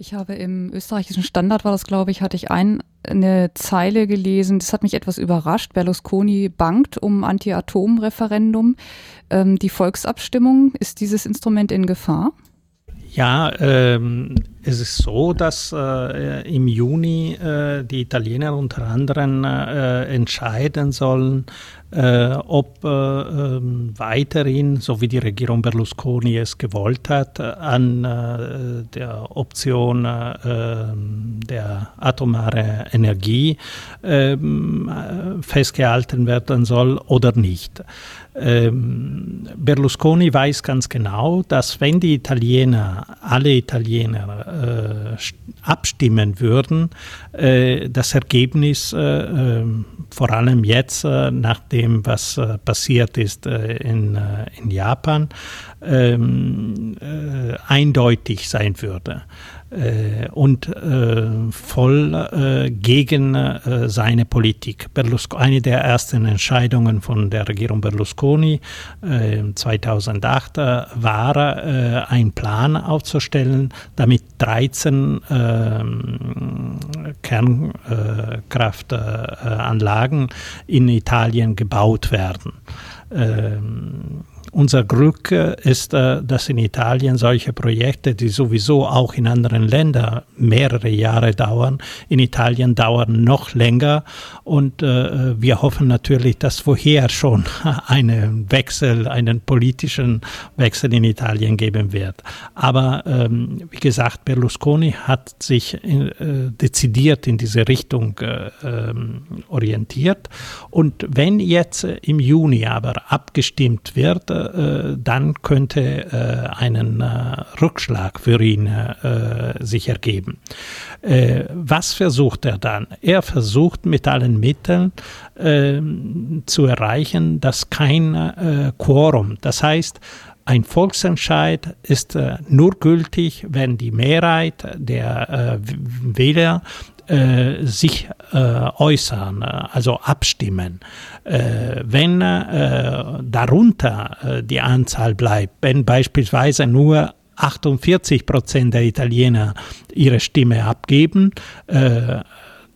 Ich habe im österreichischen Standard, war das glaube ich, hatte ich ein, eine Zeile gelesen, das hat mich etwas überrascht. Berlusconi bangt um Anti-Atom-Referendum. Ähm, die Volksabstimmung, ist dieses Instrument in Gefahr? Ja, ähm, es ist so, dass äh, im Juni äh, die Italiener unter anderem äh, entscheiden sollen, äh, ob äh, ähm, weiterhin, so wie die Regierung Berlusconi es gewollt hat, an äh, der Option ähm, der atomaren Energie ähm, festgehalten werden soll oder nicht. Ähm, Berlusconi weiß ganz genau, dass wenn die Italiener, alle Italiener äh, abstimmen würden, äh, das Ergebnis, äh, ähm, vor allem jetzt äh, nach dem, was äh, passiert ist äh, in, in Japan, ähm, eindeutig sein würde und äh, voll äh, gegen äh, seine Politik. Berlusconi, eine der ersten Entscheidungen von der Regierung Berlusconi 2008 äh, war, äh, einen Plan aufzustellen, damit 13 ähm, Kernkraftanlagen in Italien gebaut werden. Ähm, unser Glück ist, äh, dass in Italien solche Projekte, die sowieso auch in anderen Ländern mehrere Jahre dauern, in Italien dauern noch länger. Und äh, wir hoffen natürlich, dass vorher schon einen Wechsel, einen politischen Wechsel in Italien geben wird. Aber ähm, wie gesagt, Berlusconi hat sich äh, dezidiert in diese Richtung ähm, orientiert. Und wenn jetzt im Juni aber abgestimmt wird, äh, dann könnte äh, einen äh, Rückschlag für ihn sich ergeben. was versucht er dann? Er versucht mit allen Mitteln zu erreichen, dass kein Quorum, das heißt, ein Volksentscheid ist äh, nur gültig, wenn die Mehrheit der äh, Wähler äh, sich äh, äußern, also abstimmen. Äh, wenn äh, darunter äh, die Anzahl bleibt, wenn beispielsweise nur 48 Prozent der Italiener ihre Stimme abgeben, äh,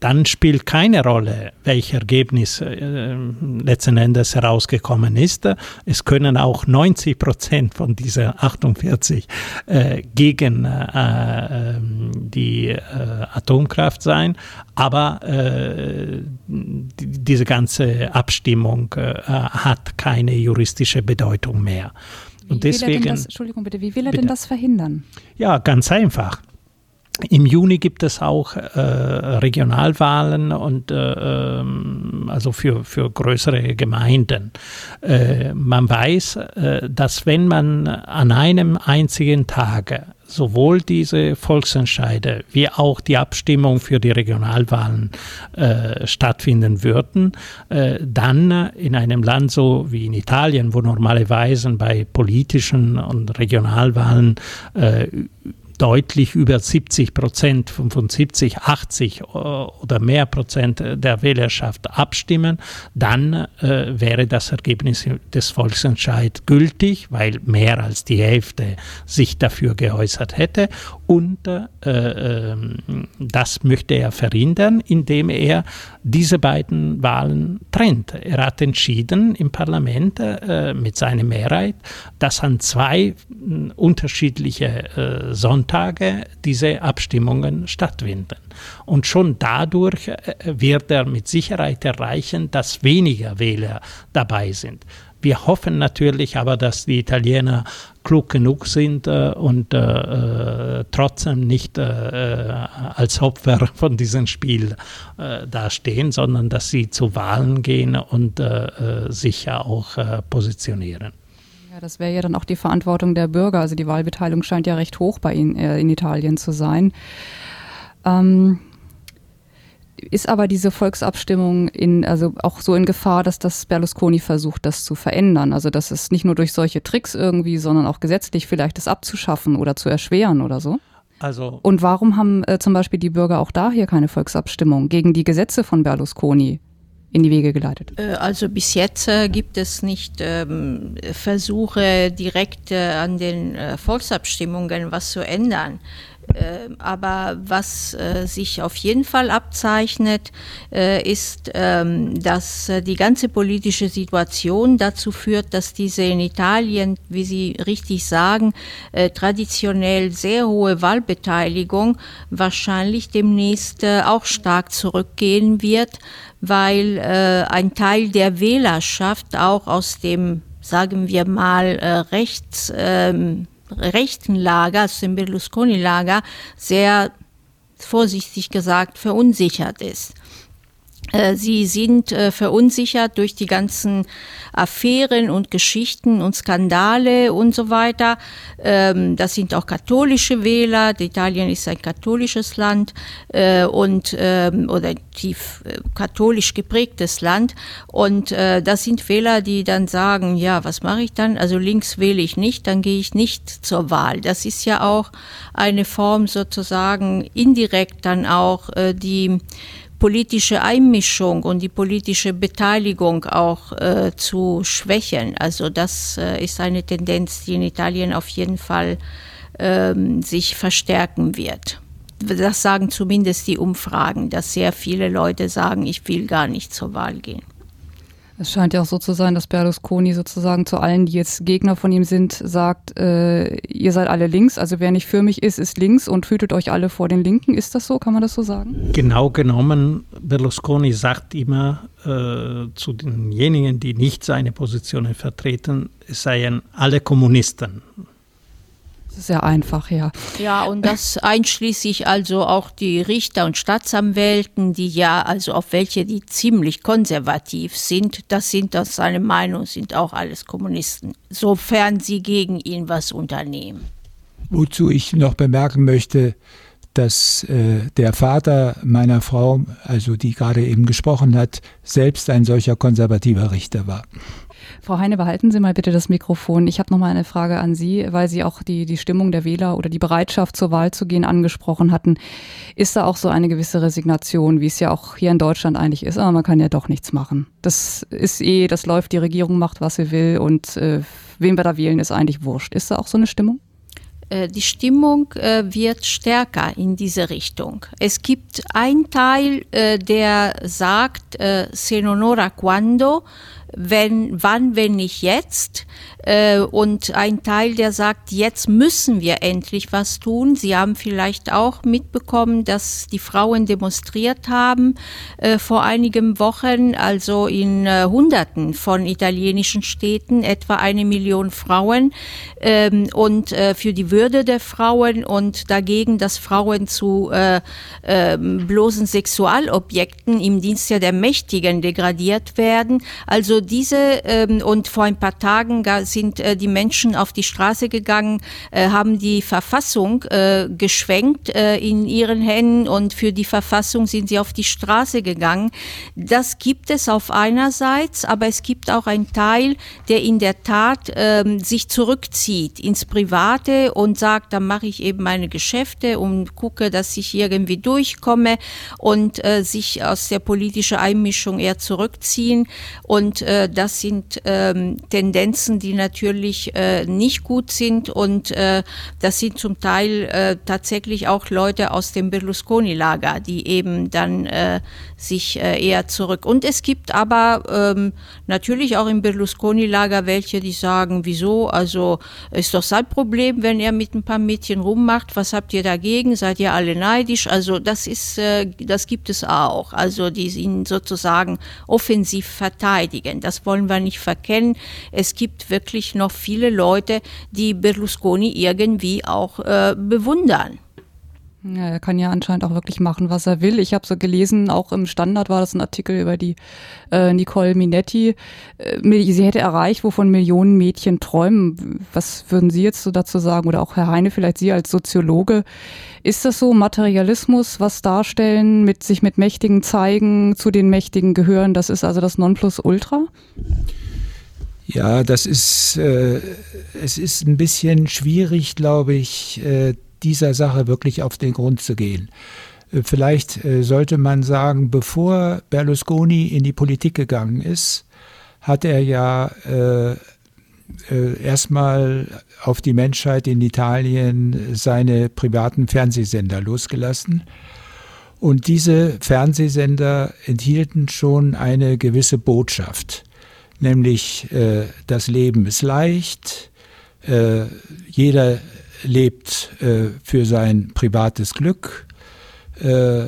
dann spielt keine Rolle, welches Ergebnis äh, letzten Endes herausgekommen ist. Es können auch 90 Prozent von dieser 48 äh, gegen äh, ähm, die äh, Atomkraft sein, aber äh, die, diese ganze Abstimmung äh, hat keine juristische Bedeutung mehr. Und wie deswegen, das, Entschuldigung bitte, wie will er bitte, denn das verhindern? Ja, ganz einfach. Im Juni gibt es auch äh, Regionalwahlen und äh, ähm, also für, für größere Gemeinden. Äh, man weiß, äh, dass wenn man an einem einzigen Tag sowohl diese Volksentscheide wie auch die Abstimmung für die Regionalwahlen äh, stattfinden würden, äh, dann in einem Land so wie in Italien, wo normalerweise bei politischen und Regionalwahlen äh, deutlich über 70 Prozent, 75, 80 oder mehr Prozent der Wählerschaft abstimmen, dann äh, wäre das Ergebnis des Volksentscheids gültig, weil mehr als die Hälfte sich dafür geäußert hätte. Und äh, ähm, das möchte er verhindern, indem er diese beiden Wahlen trennt. Er hat entschieden im Parlament äh, mit seiner Mehrheit, dass an zwei unterschiedliche äh, Sonntage diese Abstimmungen stattfinden. Und schon dadurch äh, wird er mit Sicherheit erreichen, dass weniger Wähler dabei sind. Wir hoffen natürlich aber, dass die Italiener klug genug sind äh, und äh, äh trotzdem nicht äh, als Opfer von diesem Spiel äh, dastehen, sondern dass sie zu Wahlen gehen und äh, sich ja auch positionieren. Ja, das wäre ja dann auch die Verantwortung der Bürger. Also die Wahlbeteiligung scheint ja recht hoch bei Ihnen äh, in Italien zu sein. Ähm, ist aber diese Volksabstimmung in, also auch so in Gefahr, dass das Berlusconi versucht, das zu verändern? Also dass es nicht nur durch solche Tricks irgendwie, sondern auch gesetzlich vielleicht das abzuschaffen oder zu erschweren oder so? Also Und warum haben äh, zum Beispiel die Bürger auch da hier keine Volksabstimmung gegen die Gesetze von Berlusconi? in die Wege geleitet? Äh, also bis jetzt äh, gibt es nicht ähm, Versuche, direkt äh, an den Volksabstimmungen was zu ändern. Äh, aber was äh, sich auf jeden Fall abzeichnet, äh, ist, ähm, dass die ganze politische Situation dazu führt, dass diese in Italien, wie Sie richtig sagen, traditionell sehr hohe Wahlbeteiligung wahrscheinlich demnächst auch stark zurückgehen wird, weil ein Teil der Wählerschaft auch aus dem, sagen wir mal, rechts ähm, rechten Lager, also dem Berlusconi-Lager, sehr vorsichtig gesagt verunsichert ist. Äh, sie sind äh, verunsichert durch die ganzen Affären und Geschichten und Skandale und so weiter. Ähm, das sind auch katholische Wähler. Italien ist ein katholisches Land äh, und ähm, oder tief katholisch geprägtes Land. Und das sind Wähler, die dann sagen, ja, was mache ich dann? Also links wähle ich nicht, dann gehe ich nicht zur Wahl. Das ist ja auch eine Form sozusagen indirekt dann auch die politische Einmischung und die politische Beteiligung auch äh, zu schwächen. Also das äh, ist eine Tendenz, die in Italien auf jeden Fall ähm, sich verstärken wird. Das sagen zumindest die Umfragen, dass sehr viele Leute sagen, ich will gar nicht zur Wahl gehen. Es scheint ja auch so zu sein, dass Berlusconi sozusagen zu allen, die jetzt Gegner von ihm sind, sagt, äh, ihr seid alle links, also wer nicht für mich ist, ist links und hütet euch alle vor den Linken. Ist das so? Kann man das so sagen? Genau genommen, Berlusconi sagt immer äh, zu denjenigen, die nicht seine Positionen vertreten, es seien alle Kommunisten. Sehr einfach, ja. Ja, und das einschließlich also auch die Richter und Staatsanwälten, die ja, also auf welche die ziemlich konservativ sind, das sind aus seiner Meinung, sind auch alles Kommunisten, sofern sie gegen ihn was unternehmen. Wozu ich noch bemerken möchte, dass äh, der Vater meiner Frau, also die gerade eben gesprochen hat, selbst ein solcher konservativer Richter war. Frau Heine, behalten Sie mal bitte das Mikrofon. Ich habe noch mal eine Frage an Sie, weil Sie auch die, die Stimmung der Wähler oder die Bereitschaft zur Wahl zu gehen angesprochen hatten. Ist da auch so eine gewisse Resignation, wie es ja auch hier in Deutschland eigentlich ist, aber man kann ja doch nichts machen. Das ist eh, das läuft, die Regierung macht, was sie will und äh, wen wir da wählen, ist eigentlich wurscht. Ist da auch so eine Stimmung? Äh, die Stimmung äh, wird stärker in diese Richtung. Es gibt einen Teil, äh, der sagt, se non ora quando, wenn, wann, wenn nicht jetzt. Äh, und ein Teil, der sagt, jetzt müssen wir endlich was tun. Sie haben vielleicht auch mitbekommen, dass die Frauen demonstriert haben äh, vor einigen Wochen, also in äh, Hunderten von italienischen Städten, etwa eine Million Frauen ähm, und äh, für die Würde der Frauen und dagegen, dass Frauen zu äh, ähm, bloßen Sexualobjekten im Dienst der Mächtigen degradiert werden. Also diese ähm, und vor ein paar Tagen sind äh, die Menschen auf die Straße gegangen, äh, haben die Verfassung äh, geschwenkt äh, in ihren Händen und für die Verfassung sind sie auf die Straße gegangen. Das gibt es auf einerseits, aber es gibt auch einen Teil, der in der Tat ähm, sich zurückzieht ins Private und sagt, dann mache ich eben meine Geschäfte und gucke, dass ich irgendwie durchkomme und äh, sich aus der politischen Einmischung eher zurückziehen. Und äh, das sind ähm, Tendenzen, die natürlich äh, nicht gut sind und äh, das sind zum Teil äh, tatsächlich auch Leute aus dem Berlusconi-Lager, die eben dann äh, sich äh, eher zurück. Und es gibt aber ähm, natürlich auch im Berlusconi-Lager welche, die sagen, wieso, also ist doch sein Problem, wenn er mit ein paar Mädchen rummacht, was habt ihr dagegen, seid ihr alle neidisch? Also das ist, äh, das gibt es auch, also die ihn sozusagen offensiv verteidigen. Das wollen wir nicht verkennen. Es gibt wirklich noch viele Leute, die Berlusconi irgendwie auch äh, bewundern. Ja, er kann ja anscheinend auch wirklich machen, was er will. Ich habe so gelesen, auch im Standard war das ein Artikel über die äh, Nicole Minetti. Äh, sie hätte erreicht, wovon Millionen Mädchen träumen. Was würden Sie jetzt so dazu sagen? Oder auch Herr Heine, vielleicht Sie als Soziologe. Ist das so Materialismus, was darstellen, mit sich mit Mächtigen zeigen, zu den Mächtigen gehören? Das ist also das Nonplusultra? Ja, das ist, äh, es ist ein bisschen schwierig, glaube ich, äh, dieser Sache wirklich auf den Grund zu gehen. Äh, vielleicht äh, sollte man sagen, bevor Berlusconi in die Politik gegangen ist, hat er ja äh, äh, erstmal auf die Menschheit in Italien seine privaten Fernsehsender losgelassen. Und diese Fernsehsender enthielten schon eine gewisse Botschaft, nämlich äh, das Leben ist leicht, äh, jeder lebt äh, für sein privates Glück. Äh,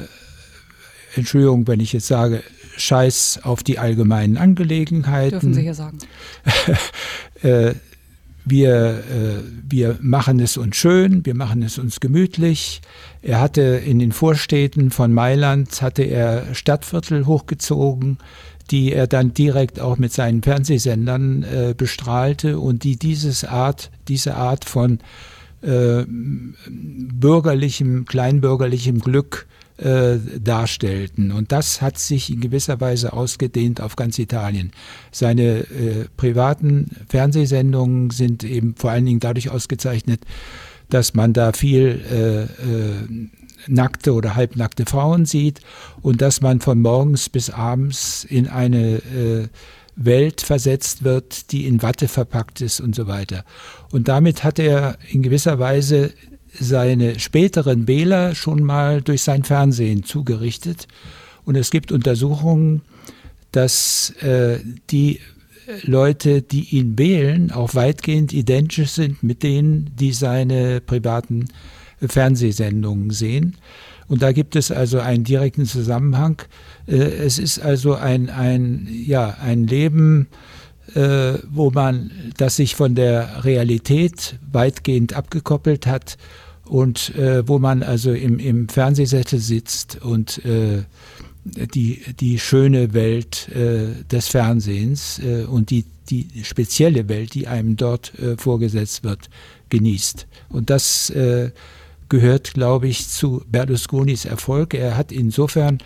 Entschuldigung, wenn ich jetzt sage, Scheiß auf die allgemeinen Angelegenheiten. Dürfen Sie hier sagen. äh, wir, äh, wir machen es uns schön, wir machen es uns gemütlich. Er hatte in den Vorstädten von Mailand, hatte er Stadtviertel hochgezogen, die er dann direkt auch mit seinen Fernsehsendern äh, bestrahlte und die dieses Art, diese Art von äh, bürgerlichem, kleinbürgerlichem Glück äh, darstellten. Und das hat sich in gewisser Weise ausgedehnt auf ganz Italien. Seine äh, privaten Fernsehsendungen sind eben vor allen Dingen dadurch ausgezeichnet, dass man da viel äh, äh, nackte oder halbnackte Frauen sieht und dass man von morgens bis abends in eine äh, Welt versetzt wird, die in Watte verpackt ist und so weiter. Und damit hat er in gewisser Weise seine späteren Wähler schon mal durch sein Fernsehen zugerichtet. Und es gibt Untersuchungen, dass äh, die Leute, die ihn wählen, auch weitgehend identisch sind mit denen, die seine privaten Fernsehsendungen sehen. Und da gibt es also einen direkten Zusammenhang. Äh, es ist also ein, ein, ja, ein Leben, äh, wo man, das sich von der Realität weitgehend abgekoppelt hat und äh, wo man also im, im Fernsehsessel sitzt und die, die schöne Welt des Fernsehens und die, die spezielle Welt, die einem dort vorgesetzt wird, genießt. Und das gehört, glaube ich, zu Berlusconis Erfolg. Er hat insofern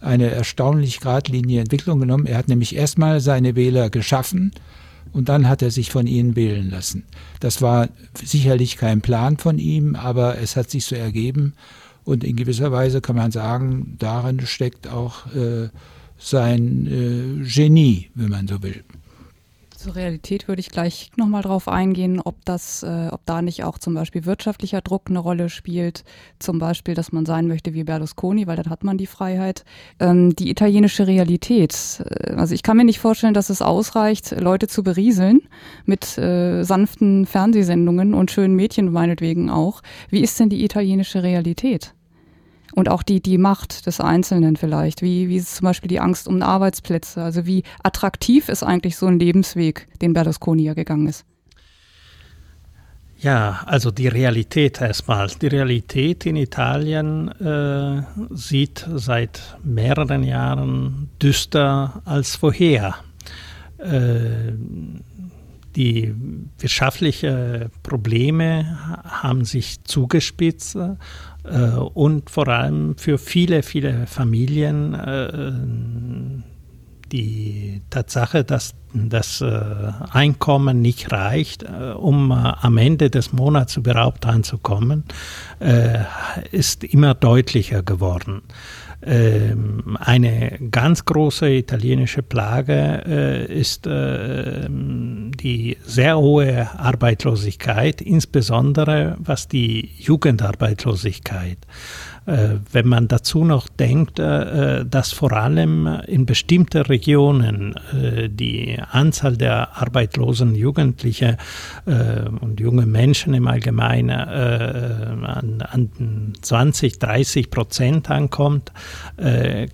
eine erstaunlich geradlinige Entwicklung genommen. Er hat nämlich erstmal seine Wähler geschaffen und dann hat er sich von ihnen wählen lassen. Das war sicherlich kein Plan von ihm, aber es hat sich so ergeben und in gewisser Weise kann man sagen, darin steckt auch äh, sein äh, Genie, wenn man so will. Zur Realität würde ich gleich nochmal drauf eingehen, ob das, äh, ob da nicht auch zum Beispiel wirtschaftlicher Druck eine Rolle spielt. Zum Beispiel, dass man sein möchte wie Berlusconi, weil dann hat man die Freiheit. Ähm, die italienische Realität. Äh, also ich kann mir nicht vorstellen, dass es ausreicht, Leute zu berieseln mit äh, sanften Fernsehsendungen und schönen Mädchen meinetwegen auch. Wie ist denn die italienische Realität? Und auch die, die Macht des Einzelnen vielleicht. Wie, wie ist zum Beispiel die Angst um Arbeitsplätze? Also wie attraktiv ist eigentlich so ein Lebensweg, den Berlusconi ja gegangen ist? Ja, also die Realität erstmal. Die Realität in Italien äh, sieht seit mehreren Jahren düster als vorher. Äh, die wirtschaftlichen Probleme haben sich zugespitzt und vor allem für viele, viele Familien äh, die Tatsache, dass das äh, Einkommen nicht reicht, um am Ende des Monats überhaupt anzukommen, ist immer deutlicher geworden. Ähm, eine ganz große italienische Plage äh, ist äh, die sehr hohe Arbeitslosigkeit, insbesondere was die Jugendarbeitslosigkeit wenn man dazu noch denkt, äh, dass vor allem in bestimmten Regionen äh, die Anzahl der arbeitslosen Jugendlichen und junge Menschen im Allgemeinen an, 20, 30 Prozent ankommt,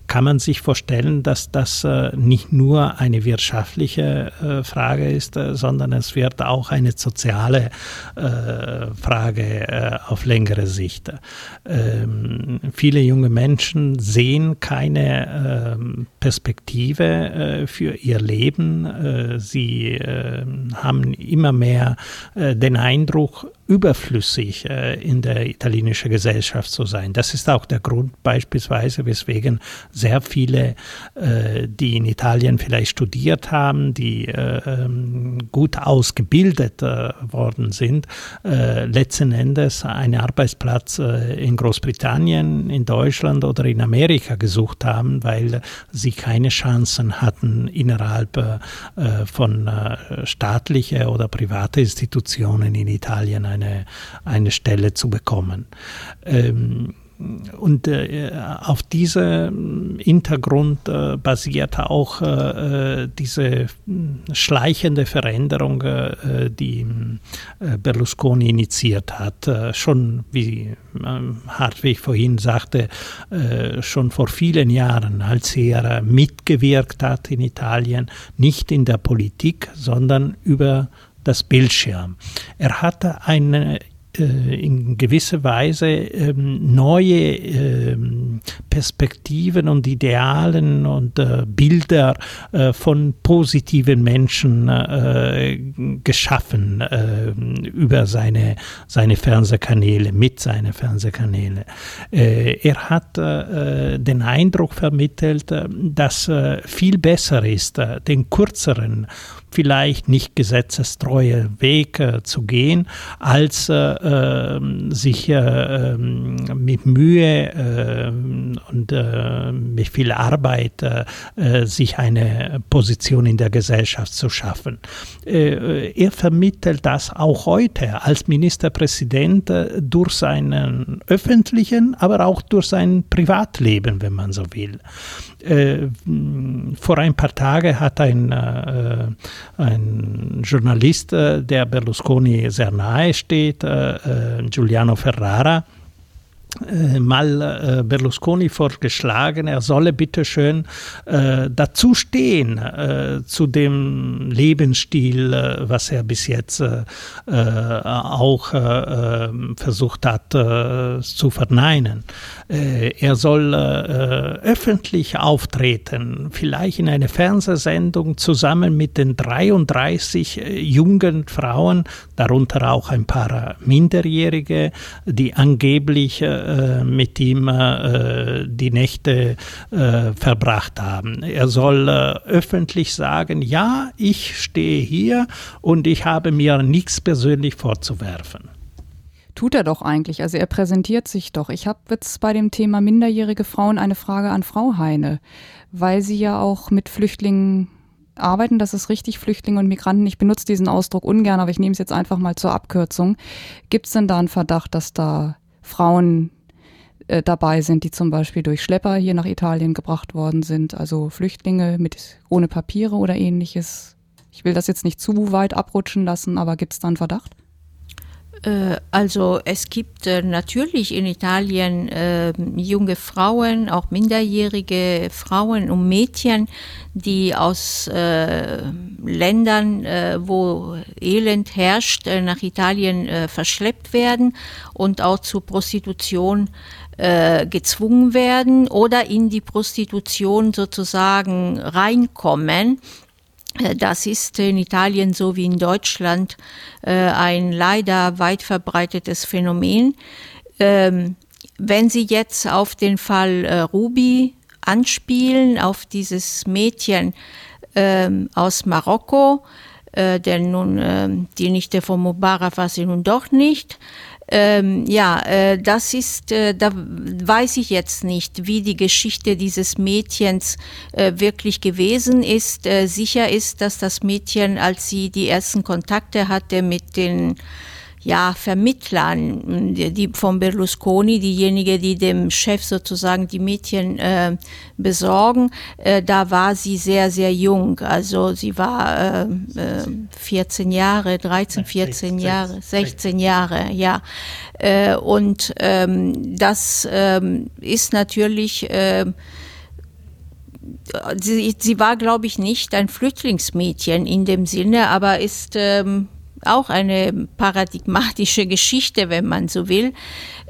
kann man sich vorstellen, dass das nicht nur eine wirtschaftliche Frage ist, sondern es wird auch eine soziale Frage auf längere Sicht. Ähm, viele junge Menschen sehen keine äh, Perspektive äh, für ihr Leben. Äh, sie ähm, haben immer mehr äh, den Eindruck, überflüssig äh, in der italienischen Gesellschaft zu sein. Das ist auch der Grund beispielsweise, weswegen sehr viele, äh, die in Italien vielleicht studiert haben, die äh, ähm, gut ausgebildet worden sind, letzten Endes einen Arbeitsplatz in Großbritannien, in Deutschland oder in Amerika gesucht haben, weil sie keine Chancen hatten, innerhalb von staatlichen oder privaten Institutionen in Italien eine, eine Stelle zu bekommen. Ähm, und äh, auf diesem Hintergrund äh, basiert auch äh, diese schleichende Veränderung, äh, die äh, Berlusconi initiiert hat. Äh, schon, wie Hartwig vorhin sagte, schon vor vielen Jahren, als er mitgewirkt hat in Italien, nicht in der Politik, sondern über das Bildschirm. Er hatte eine äh, in gewisser Weise ähm, neue ähm, Perspektiven und Idealen und äh, Bilder äh, von positiven Menschen äh, geschaffen äh, über seine, seine Fernsehkanäle, mit seinen Fernsehkanälen. Äh, er hat den Eindruck vermittelt, dass viel besser ist, den kürzeren vielleicht nicht gesetzestreue Weg äh, zu gehen, als äh, ähm, sich äh, ähm, mit Mühe ähm, und äh, mit viel Arbeit äh, sich eine Position in der Gesellschaft zu schaffen. er vermittelt das auch heute als Ministerpräsident durch seinen öffentlichen, aber auch durch sein Privatleben, wenn man so will. vor ein paar Tagen hat ein ein Journalist, äh, der Berlusconi sehr nahe steht, äh, äh, Giuliano Ferrara, mal äh, Berlusconi vorgeschlagen, er solle bitte schön äh, dazu stehen äh, zu dem Lebensstil, äh, was er bis jetzt äh, auch versucht hat zu verneinen. er soll öffentlich auftreten, vielleicht in einer Fernsehsendung zusammen mit den 33 jungen Frauen, darunter auch ein paar Minderjährige, die angeblich äh, mit ihm äh, die Nächte äh, verbracht haben. Er soll öffentlich sagen, ja, ich stehe hier und ich habe mir nichts persönlich vorzuwerfen. Tut er doch eigentlich. Also er präsentiert sich doch. Ich habe jetzt bei dem Thema minderjährige Frauen eine Frage an Frau Heine, weil sie ja auch mit Flüchtlingen arbeiten. Das ist richtig, Flüchtlinge und Migranten. Ich benutze diesen Ausdruck ungern, aber ich nehme es jetzt einfach mal zur Abkürzung. Gibt es denn da einen Verdacht, dass da Frauen äh, dabei sind, die zum Beispiel durch Schlepper hier nach Italien gebracht worden sind, also Flüchtlinge mit ohne Papiere oder ähnliches. Ich will das jetzt nicht zu weit abrutschen lassen, aber gibt es da einen Verdacht? Äh, also es gibt äh, natürlich in Italien äh, junge Frauen, auch minderjährige Frauen und Mädchen, die aus äh, Ländern, äh, wo Elend herrscht, nach Italien verschleppt werden und auch zur Prostitution gezwungen werden oder in die Prostitution sozusagen reinkommen äh, das ist in Italien so wie in Deutschland äh, ein leider weit verbreitetes Phänomen. Ähm, wenn Sie jetzt auf den Fall äh, Ruby anspielen, auf dieses Mädchen ähm, aus Marokko, denn nun die Nichte von Mubarak war sie nun doch nicht, ähm, ja, äh, das ist, äh, da weiß ich jetzt nicht, wie die Geschichte dieses Mädchens äh, wirklich gewesen ist. Äh, sicher ist, dass das Mädchen, als sie die ersten Kontakte hatte mit den ja, Vermittlern, die, von Berlusconi, diejenigen, die dem Chef sozusagen die Mädchen äh, besorgen, äh, da war sie sehr, sehr jung. Also sie war äh, 14 äh, Jahre, 13, 14 Jahre, 16 Jahre, ja. Äh, und ähm, das ähm, ist natürlich äh, Sie, sie, war, glaube ich, nicht ein Flüchtlingsmädchen in dem Sinne, aber ist ähm, auch eine paradigmatische Geschichte, wenn man so will.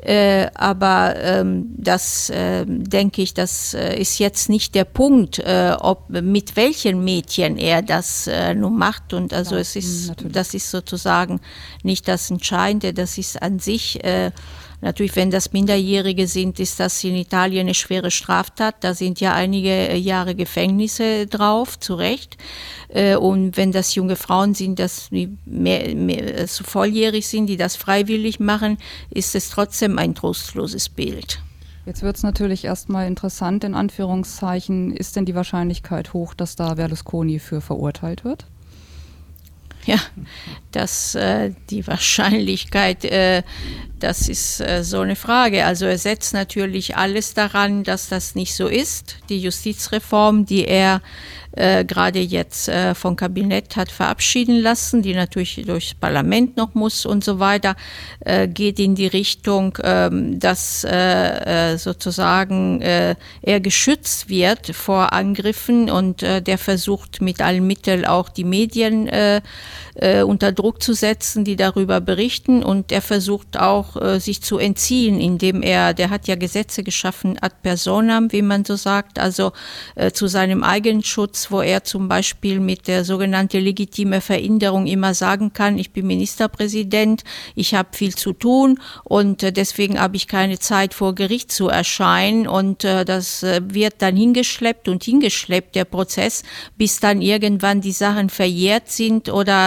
Äh, aber ähm, das äh, denke ich, das äh, ist jetzt nicht der Punkt, äh, ob mit welchen Mädchen er das äh, nun macht. Und also ja, es ist, natürlich. das ist sozusagen nicht das Entscheidende, das ist an sich äh, Natürlich, wenn das Minderjährige sind, ist das in Italien eine schwere Straftat. Da sind ja einige äh, Jahre Gefängnisse drauf, zu Recht. Äh, und wenn das junge Frauen sind, dass die mehr, mehr so volljährig sind, die das freiwillig machen, ist es trotzdem ein trostloses Bild. Jetzt wird es natürlich erstmal interessant, in Anführungszeichen, ist denn die Wahrscheinlichkeit hoch, dass da Berlusconi für verurteilt wird? Ja, dass äh, die Wahrscheinlichkeit, äh, das ist äh, so eine Frage. Also er setzt natürlich alles daran, dass das nicht so ist. Die Justizreform, die er äh, gerade jetzt äh, vom Kabinett hat verabschieden lassen, die natürlich durchs Parlament noch muss und so weiter, äh, geht in die Richtung, ähm, dass sozusagen er geschützt wird vor Angriffen und der versucht mit allen Mitteln auch die Medien äh, unter Druck zu setzen, die darüber berichten. Und er versucht auch äh, sich zu entziehen, indem er, der hat ja Gesetze geschaffen ad personam, wie man so sagt, also äh, zu seinem Eigenschutz wo er zum Beispiel mit der sogenannten legitime Veränderung immer sagen kann, ich bin Ministerpräsident, ich habe viel zu tun und äh, deswegen habe ich keine Zeit vor Gericht zu erscheinen. Und äh, das äh, wird dann hingeschleppt und hingeschleppt, der Prozess, bis dann irgendwann die Sachen verjährt sind oder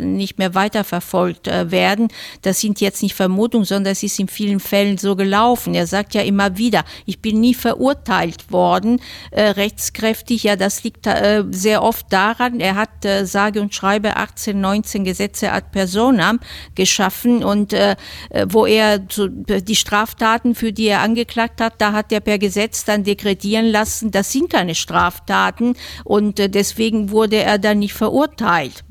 nicht mehr weiterverfolgt werden. Das sind jetzt nicht Vermutungen, sondern es ist in vielen Fällen so gelaufen. Er sagt ja immer wieder, ich bin nie verurteilt worden, rechtskräftig, ja, das liegt äh, sehr oft daran, er hat äh, sage und schreibe 18, 19 Gesetze ad personam geschaffen und äh, äh, wo er die Straftaten, für die er angeklagt hat, da hat er per Gesetz dann dekretieren lassen, das sind keine Straftaten und äh, deswegen wurde er dann nicht verurteilt,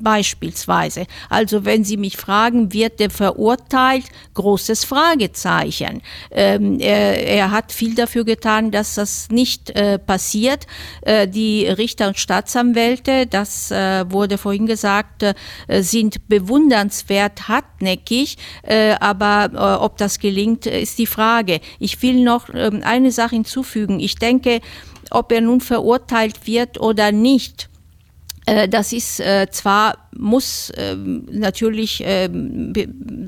beispielsweise. Also wenn Sie mich fragen, wird er verurteilt? Großes Fragezeichen. Ähm, er, er, hat viel dafür getan, dass das nicht äh, passiert. Äh, die Richter und Staatsanwälte, das äh, wurde vorhin gesagt, äh, sind bewundernswert hartnäckig, äh, aber äh, ob das gelingt, ist die Frage. Ich will noch ähm, eine Sache hinzufügen. Ich denke, ob er nun verurteilt wird oder nicht, das ist zwar muss ähm, natürlich ähm,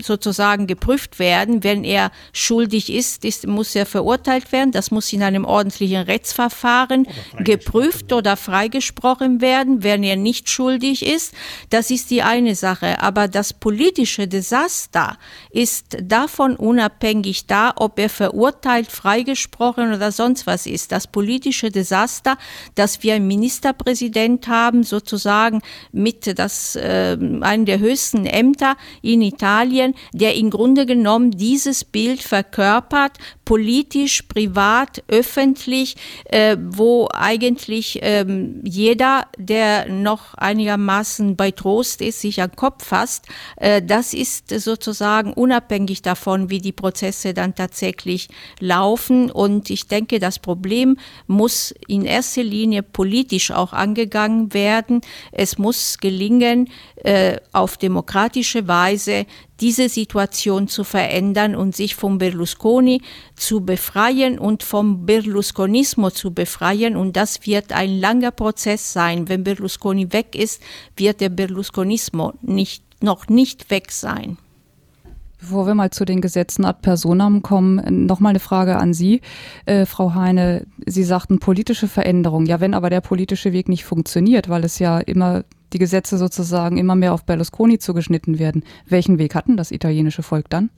sozusagen geprüft werden. Wenn er schuldig ist, ist, muss er verurteilt werden. Das muss in einem ordentlichen Rechtsverfahren oder geprüft oder freigesprochen werden. Wenn er nicht schuldig ist, das ist die eine Sache. Aber das politische Desaster ist davon unabhängig da, ob er verurteilt, freigesprochen oder sonst was ist. Das politische Desaster, dass wir einen Ministerpräsident haben, sozusagen mit das äh, einen der höchsten Ämter in Italien, der im Grunde genommen dieses Bild verkörpert, politisch, privat, öffentlich, äh, wo eigentlich ähm, jeder, der noch einigermaßen bei Trost ist, sich an den Kopf fasst. Äh, das ist sozusagen unabhängig davon, wie die Prozesse dann tatsächlich laufen. Und ich denke, das Problem muss in erster Linie politisch auch angegangen werden. Es muss gelingen, äh, auf demokratische Weise diese Situation zu verändern und sich vom Berlusconi zu befreien und vom Berlusconismo zu befreien. Und das wird ein langer Prozess sein. Wenn Berlusconi weg ist, wird der Berlusconismo nicht, noch nicht weg sein. Bevor wir mal zu den Gesetzen ad personam kommen, noch mal eine Frage an Sie, äh, Frau Heine. Sie sagten politische Veränderung. Ja, wenn aber der politische Weg nicht funktioniert, weil es ja immer die Gesetze sozusagen immer mehr auf Berlusconi zugeschnitten werden. Welchen Weg hatten das italienische Volk dann?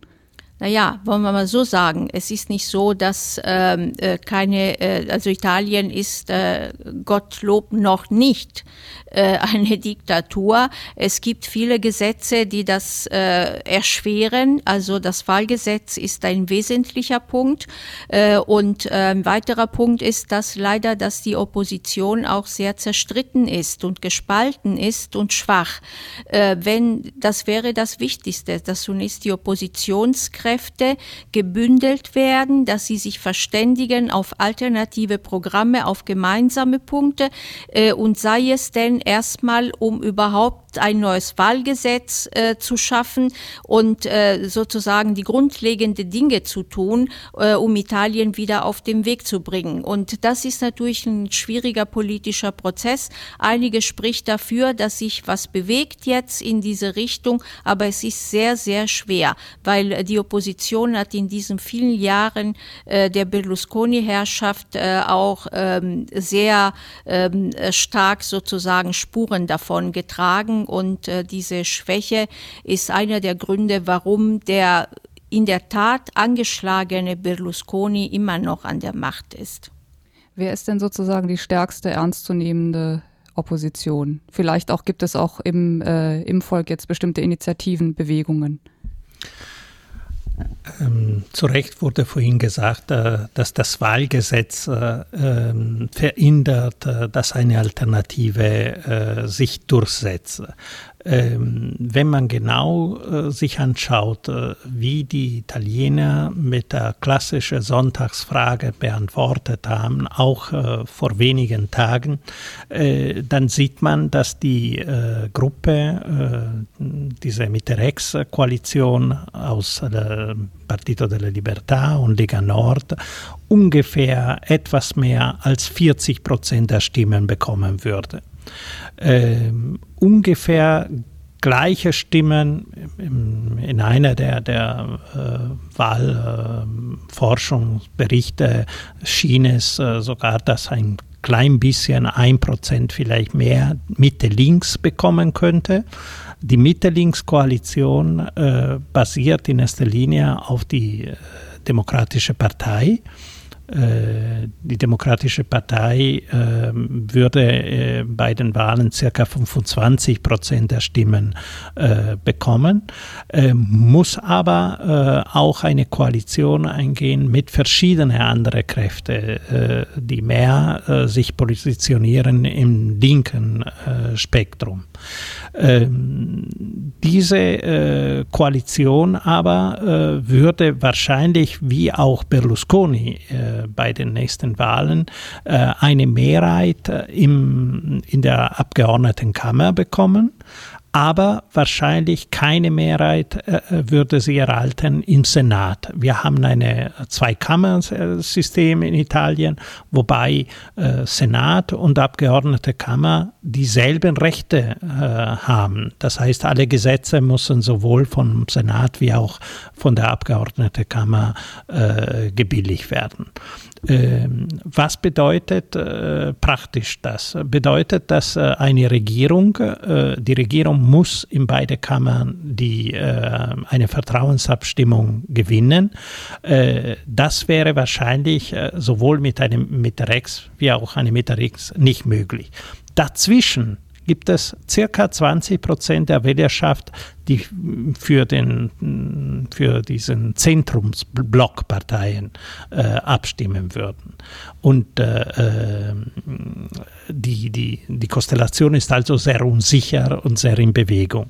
Naja, wollen wir mal so sagen, es ist nicht so, dass ähm, äh, keine, äh, also Italien ist äh, Gottlob noch nicht äh, eine Diktatur. Es gibt viele Gesetze, die das äh, erschweren. Also das Wahlgesetz ist ein wesentlicher Punkt. Äh, und äh, ein weiterer Punkt ist, dass leider, dass die Opposition auch sehr zerstritten ist und gespalten ist und schwach. Äh, wenn, das wäre das Wichtigste, dass zunächst die Oppositionskräfte Kräfte gebündelt werden, dass sie sich verständigen auf alternative Programme, auf gemeinsame Punkte äh, und sei es denn erstmal, um überhaupt ein neues Wahlgesetz äh, zu schaffen und äh, sozusagen die grundlegenden Dinge zu tun, äh, um Italien wieder auf den Weg zu bringen. Und das ist natürlich ein schwieriger politischer Prozess. Einige spricht dafür, dass sich was bewegt jetzt in diese Richtung, aber es ist sehr, sehr schwer, weil die Opposition hat in diesen vielen Jahren äh, der Berlusconi-Herrschaft äh, auch ähm, sehr ähm, stark sozusagen Spuren davon getragen und äh, diese Schwäche ist einer der Gründe, warum der in der Tat angeschlagene Berlusconi immer noch an der Macht ist. Wer ist denn sozusagen die stärkste ernstzunehmende Opposition? Vielleicht auch gibt es auch im, äh, im Volk jetzt bestimmte Initiativen, Bewegungen. Ähm, zu Recht wurde vorhin gesagt, äh, dass das Wahlgesetz äh, ähm, verhindert, äh, dass eine Alternative äh, sich durchsetzt. Ähm, wenn man genau äh, sich anschaut, äh, wie die Italiener mit der klassischen Sonntagsfrage beantwortet haben, auch äh, vor wenigen Tagen, dann sieht man, dass die Gruppe, diese Mitterex-Koalition aus Partito della Libertà und Lega Nord ungefähr etwas mehr als 40 Prozent der Stimmen bekommen würde äh, ungefähr gleiche Stimmen in einer der, der äh, Wahlforschungsberichte äh, schien es äh, sogar, dass ein klein bisschen, ein Prozent vielleicht mehr Mitte-Links bekommen könnte. Die Mitte-Links-Koalition äh, basiert in erster Linie auf die äh, Demokratische Partei die Demokratische Partei ähm, würde äh, bei den Wahlen circa 25 Prozent der Stimmen äh, bekommen, ähm, muss aber auch eine Koalition eingehen mit verschiedenen anderen Kräften, die mehr sich positionieren im linken Spektrum. Ähm, diese Koalition aber würde wahrscheinlich wie auch Berlusconi bei den nächsten Wahlen äh, eine Mehrheit äh, im, in der Abgeordnetenkammer bekommen aber wahrscheinlich keine Mehrheit äh, würde sie erhalten im Senat. Wir haben ein Zweikammern-System in Italien, wobei äh, Senat und Abgeordnetekammer dieselben Rechte äh, haben. Das heißt, alle Gesetze müssen sowohl vom Senat wie auch von der Abgeordnetenkammer äh, gebilligt werden. Ähm, was bedeutet äh, praktisch das? Bedeutet, dass äh, eine Regierung, äh, die Regierung muss in beide Kammern die, äh, eine Vertrauensabstimmung gewinnen. Das wäre wahrscheinlich sowohl mit einem Mitte Rex wie auch einem Mitte Rex nicht möglich. Dazwischen gibt es circa 20 Prozent der Wählerschaft, die für, den, für diesen Zentrumsblockparteien äh, abstimmen würden. Und äh, äh, die, die, die Konstellation ist also sehr unsicher und sehr in Bewegung.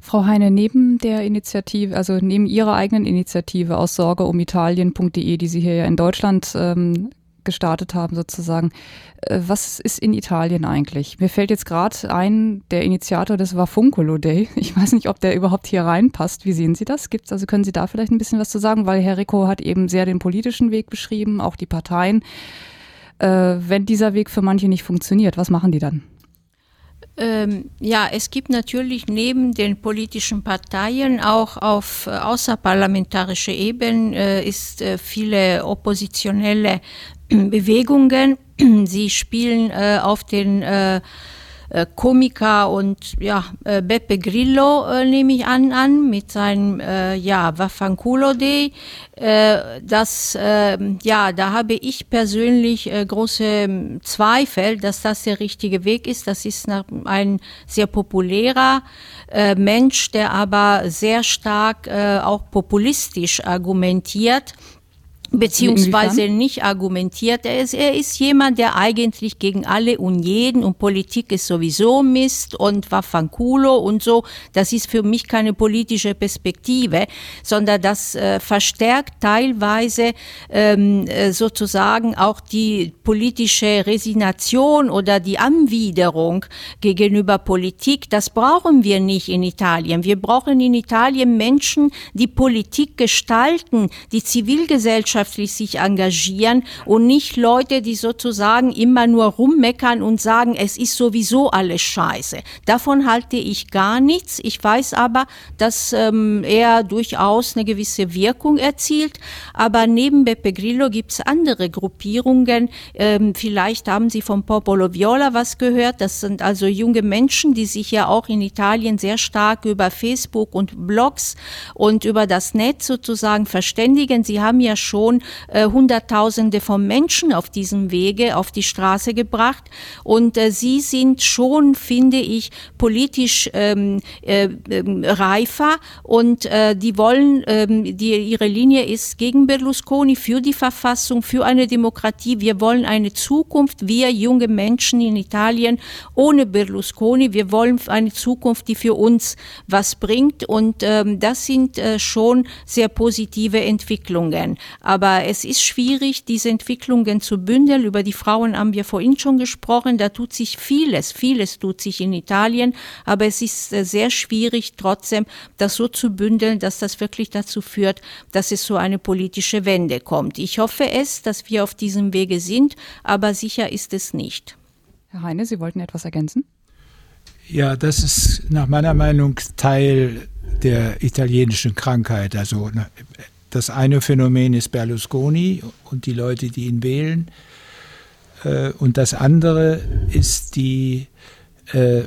Frau Heine, neben der Initiative, also neben Ihrer eigenen Initiative aus Sorge um Italien.de, die Sie hier ja in Deutschland ähm, gestartet haben sozusagen. Äh, was ist in Italien eigentlich? Mir fällt jetzt gerade ein, der Initiator des Vafuncolo Day. Ich weiß nicht, ob der überhaupt hier reinpasst. Wie sehen Sie das? Gibt's, also können Sie da vielleicht ein bisschen was zu sagen? Weil Herr Rico hat eben sehr den politischen Weg beschrieben, auch die Parteien. Äh, wenn dieser Weg für manche nicht funktioniert, was machen die dann? Ähm, ja, es gibt natürlich neben den politischen Parteien auch auf äh, außerparlamentarischer Ebene äh, ist äh, viele oppositionelle Bewegungen. Sie spielen äh, auf den äh, Komiker und ja, äh, Beppe Grillo äh, nehme ich an, an mit seinem äh, ja, Waffanculo Day. Äh, das, äh, ja, da habe ich persönlich äh, große ähm, Zweifel, dass das der richtige Weg ist. Das ist ein sehr populärer äh, Mensch, der aber sehr stark äh, auch populistisch argumentiert beziehungsweise nicht argumentiert. Er ist, er ist jemand, der eigentlich gegen alle und jeden und Politik ist sowieso Mist und Waffankulo und so. Das ist für mich keine politische Perspektive, sondern das äh, verstärkt teilweise ähm, äh, sozusagen auch die politische Resignation oder die Anwiderung gegenüber Politik. Das brauchen wir nicht in Italien. Wir brauchen in Italien Menschen, die Politik gestalten, die Zivilgesellschaft gesellschaftlich sich engagieren und nicht Leute, die sozusagen immer nur rummeckern und sagen, es ist sowieso alles scheiße. Davon halte ich gar nichts. Ich weiß aber, dass ähm, er durchaus eine gewisse Wirkung erzielt. Aber neben Beppe Grillo gibt es andere Gruppierungen. Ähm, vielleicht haben Sie vom Popolo Viola was gehört. Das sind also junge Menschen, die sich ja auch in Italien sehr stark über Facebook und Blogs und über das Netz sozusagen verständigen. Sie haben ja schon schon äh, Hunderttausende von Menschen auf diesem Wege auf die Straße gebracht. Und äh, sie sind schon, finde ich, politisch ähm, äh, ähm, reifer und äh, die wollen, ähm, die, ihre Linie ist gegen Berlusconi, für die Verfassung, für eine Demokratie. Wir wollen eine Zukunft, wir junge Menschen in Italien ohne Berlusconi. Wir wollen eine Zukunft, die für uns was bringt. Und ähm, das sind äh, schon sehr positive Entwicklungen. Aber es ist schwierig, diese Entwicklungen zu bündeln. Über die Frauen haben wir vorhin schon gesprochen. Da tut sich vieles, vieles tut sich in Italien. Aber es ist äh, sehr schwierig, trotzdem das so zu bündeln, dass das wirklich dazu führt, dass es so eine politische Wende kommt. Ich hoffe es, dass wir auf diesem Wege sind, aber sicher ist es nicht. Herr Heine, Sie wollten etwas ergänzen? Ja, das ist nach meiner Meinung Teil der italienischen Krankheit. Also das eine Phänomen ist Berlusconi und die Leute, die ihn wählen. Äh, und das andere ist die äh,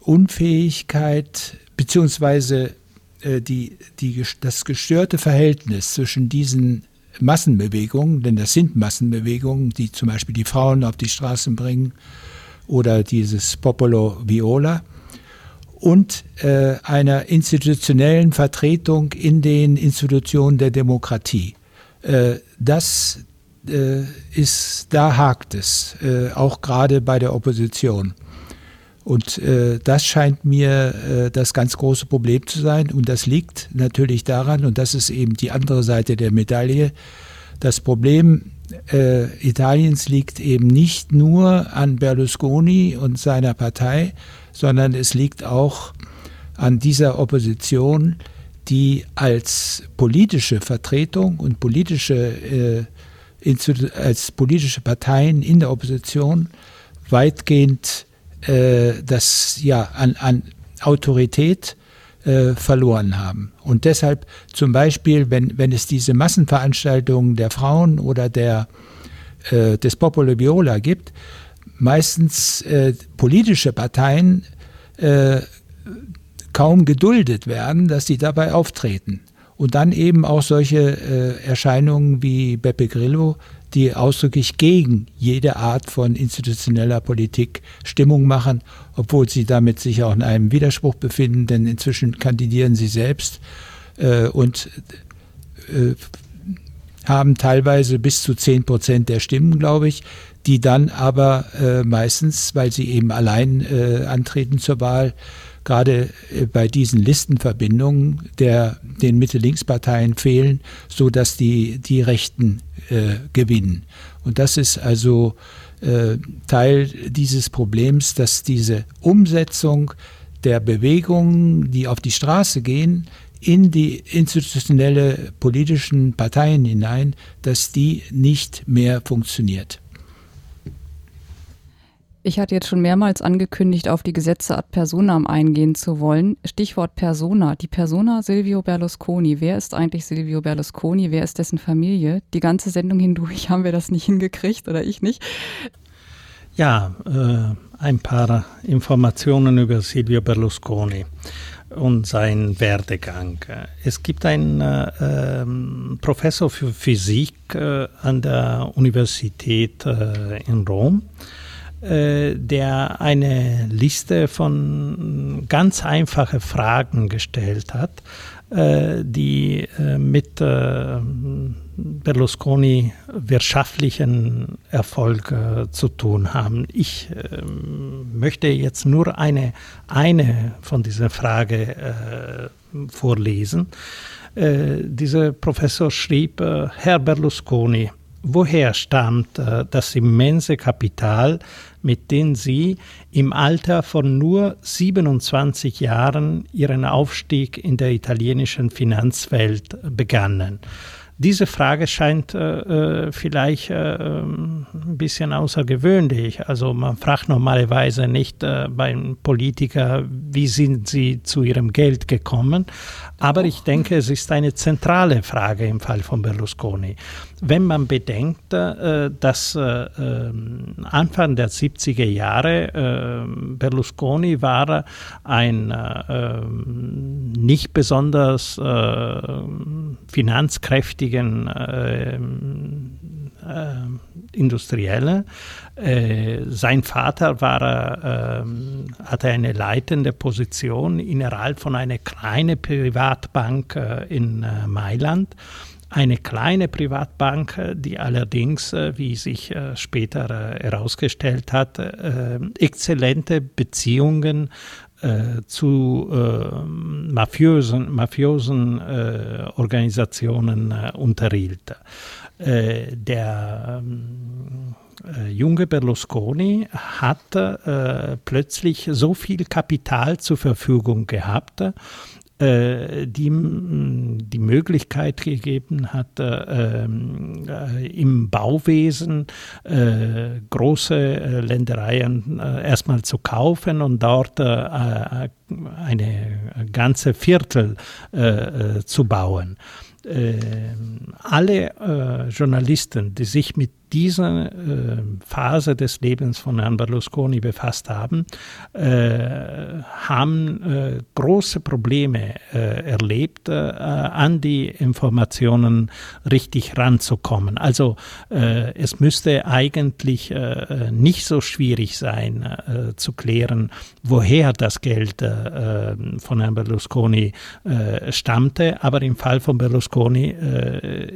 Unfähigkeit beziehungsweise äh, die, die, das gestörte Verhältnis zwischen diesen Massenbewegungen, denn das sind Massenbewegungen, die zum Beispiel die Frauen auf die Straßen bringen oder dieses Popolo Viola, und äh, einer institutionellen Vertretung in den Institutionen der Demokratie. Äh, das äh, ist, da hakt es, äh, auch gerade bei der Opposition. Und äh, das scheint mir äh, das ganz große Problem zu sein. Und das liegt natürlich daran, und das ist eben die andere Seite der Medaille, das Problem Italiens liegt eben nicht nur an Berlusconi und seiner Partei, sondern es liegt auch an dieser Opposition, die als politische Vertretung und politische, äh, als politische Parteien in der Opposition weitgehend äh, das ja an, an Autorität äh, verloren haben. Und deshalb zum Beispiel, wenn, wenn es diese Massenveranstaltungen der Frauen oder der, äh, des Popolo Viola gibt, meistens äh, politische Parteien äh, kaum geduldet werden, dass sie dabei auftreten. Und dann eben auch solche äh, Erscheinungen wie Beppe Grillo, die ausdrücklich gegen jede Art von institutioneller Politik Stimmung machen, obwohl sie damit sich auch in einem Widerspruch befinden, denn inzwischen kandidieren sie selbst äh, und äh, haben teilweise bis zu zehn Prozent der Stimmen, glaube ich, die dann aber äh, meistens, weil sie eben allein äh, antreten zur Wahl, gerade äh, bei diesen Listenverbindungen der den Mitte-Links-Parteien fehlen, so dass die die Rechten äh, gewinnen. Und das ist also äh, Teil dieses Problems, dass diese Umsetzung der Bewegungen, die auf die Straße gehen, in die institutionelle politischen Parteien hinein, dass die nicht mehr funktioniert. Ich hatte jetzt schon mehrmals angekündigt, auf die Gesetze ad personam eingehen zu wollen. Stichwort Persona. Die Persona Silvio Berlusconi. Wer ist eigentlich Silvio Berlusconi? Wer ist dessen Familie? Die ganze Sendung hindurch haben wir das nicht hingekriegt oder ich nicht. Ja, äh, ein paar Informationen über Silvio Berlusconi und seinen Werdegang. Es gibt einen äh, ähm, Professor für Physik äh, an der Universität äh, in Rom, äh, der eine Liste von ganz einfachen Fragen gestellt hat die mit Berlusconi wirtschaftlichen Erfolg äh, zu tun haben. Ich äh, möchte jetzt nur eine, eine von dieser Frage äh, vorlesen. Äh, dieser Professor schrieb, äh, Herr Berlusconi, woher stammt äh, das immense Kapital, mit dem Sie im Alter von nur 27 Jahren Ihren Aufstieg in der italienischen Finanzwelt begannen? Diese Frage scheint äh, äh, vielleicht äh, ähm, ein bisschen außergewöhnlich. Also man fragt normalerweise nicht äh, beim Politiker, wie sind sie zu ihrem Geld gekommen. Aber ich denke, es ist eine zentrale Frage im Fall von Berlusconi. Wenn man bedenkt, äh, dass äh, ähm, Anfang der 70er Jahre Berlusconi war ein ähm, nicht besonders finanzkräftiger wichtigen äh, äh, Industrielle. Äh, sein Vater war, ähm, hatte eine leitende Position innerhalb von einer kleinen Privatbank äh, in äh, Mailand eine kleine Privatbank, die allerdings, wie sich später herausgestellt hat, exzellente Beziehungen äh, zu äh, mafiösen, mafiosen äh, Organisationen äh, unterhielt. Äh, der ähm, junge Berlusconi hat plötzlich so viel Kapital zur Verfügung gehabt, äh, die die Möglichkeit gegeben hat, äh, äh, im Bauwesen äh, große äh, Ländereien äh, erstmal zu kaufen und dort eine ganze Viertel zu bauen. alle Journalisten, die sich mit dieser äh, Phase des Lebens von Herrn Berlusconi befasst haben, äh, haben äh, große Probleme äh, erlebt, äh, an die Informationen richtig ranzukommen. Also äh, es müsste eigentlich nicht so schwierig sein zu klären, woher das Geld von Herrn Berlusconi stammte. Aber im Fall von Berlusconi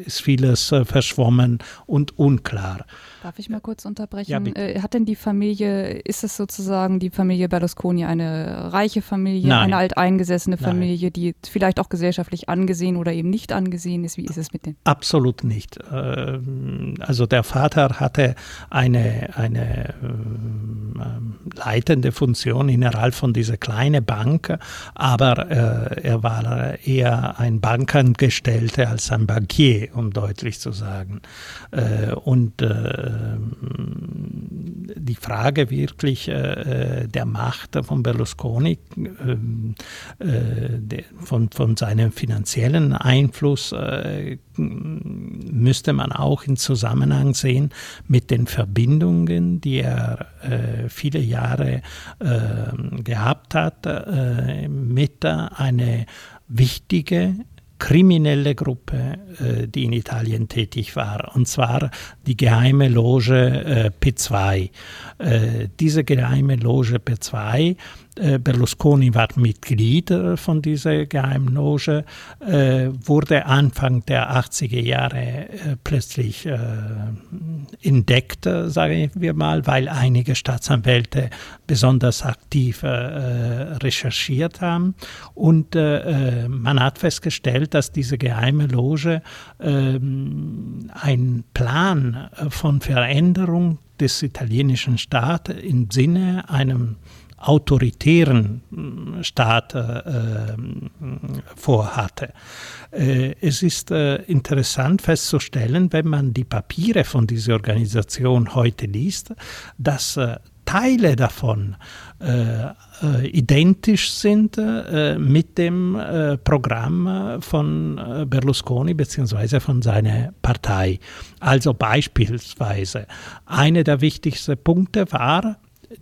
ist vieles verschwommen und unklar klar. Darf ich mal kurz unterbrechen? Ja, äh, hat denn die Familie, ist es sozusagen die Familie Berlusconi eine reiche Familie, Nein. eine alteingesessene Familie, Nein. die vielleicht auch gesellschaftlich angesehen oder eben nicht angesehen ist? Wie ist es mit denen? Absolut nicht. Ähm, also der Vater hatte eine, eine ähm, leitende Funktion innerhalb von dieser kleinen Bank, aber äh, er war eher ein Bankangestellter als ein Bankier, um deutlich zu sagen. Äh, und ähm, die Frage wirklich äh, der Macht von Berlusconi, ähm, äh, von, von seinem finanziellen Einfluss, äh, müsste man auch in Zusammenhang sehen mit den Verbindungen, die er viele Jahre ähm, gehabt hat, mit einer wichtigen kriminelle Gruppe, äh, die in Italien tätig war, und zwar die geheime Loge äh, P2. Äh, diese geheime Loge P2 äh, Berlusconi war Mitglied äh, von dieser Geheimloge, äh, wurde Anfang der 80er Jahre plötzlich entdeckt, sagen wir mal, weil einige Staatsanwälte besonders aktiv recherchiert haben. Und man hat festgestellt, dass diese geheime Loge ähm, einen Plan von Veränderung des italienischen Staates im Sinne einem autoritären hm, Staat äh, hm, vorhatte. Äh, es ist äh, interessant festzustellen, wenn man die Papiere von dieser Organisation heute liest, dass äh, Teile davon äh, identisch sind äh, mit dem äh, Programm von Berlusconi bzw. von seiner Partei. Also beispielsweise, einer der wichtigsten Punkte war,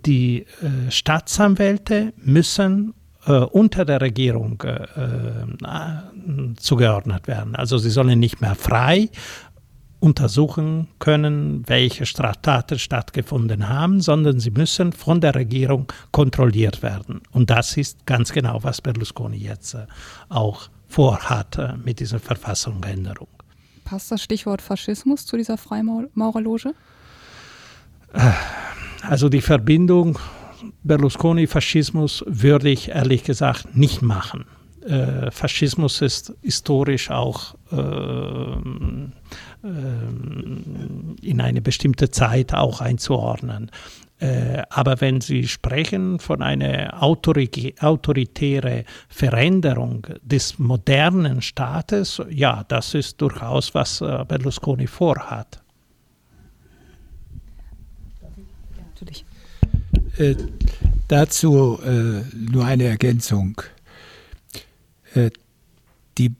die äh, Staatsanwälte müssen äh, unter der Regierung äh, äh, zugeordnet werden. Also sie sollen nicht mehr frei untersuchen können, welche Straftaten stattgefunden haben, sondern sie müssen von der Regierung kontrolliert werden. Und das ist ganz genau, was Berlusconi jetzt äh, auch vorhat mit dieser Verfassungsänderung. Passt das Stichwort Faschismus zu dieser Freimaurerloge? Also die Verbindung Berlusconi-Faschismus würde ich ehrlich gesagt nicht machen. Äh, Faschismus ist historisch auch äh, äh, in eine bestimmte Zeit auch einzuordnen. Äh, aber wenn Sie sprechen von einer autoritären Veränderung des modernen Staates, ja, das ist durchaus, was äh, Berlusconi vorhat. Äh, dazu äh, nur eine Ergänzung. Äh, die,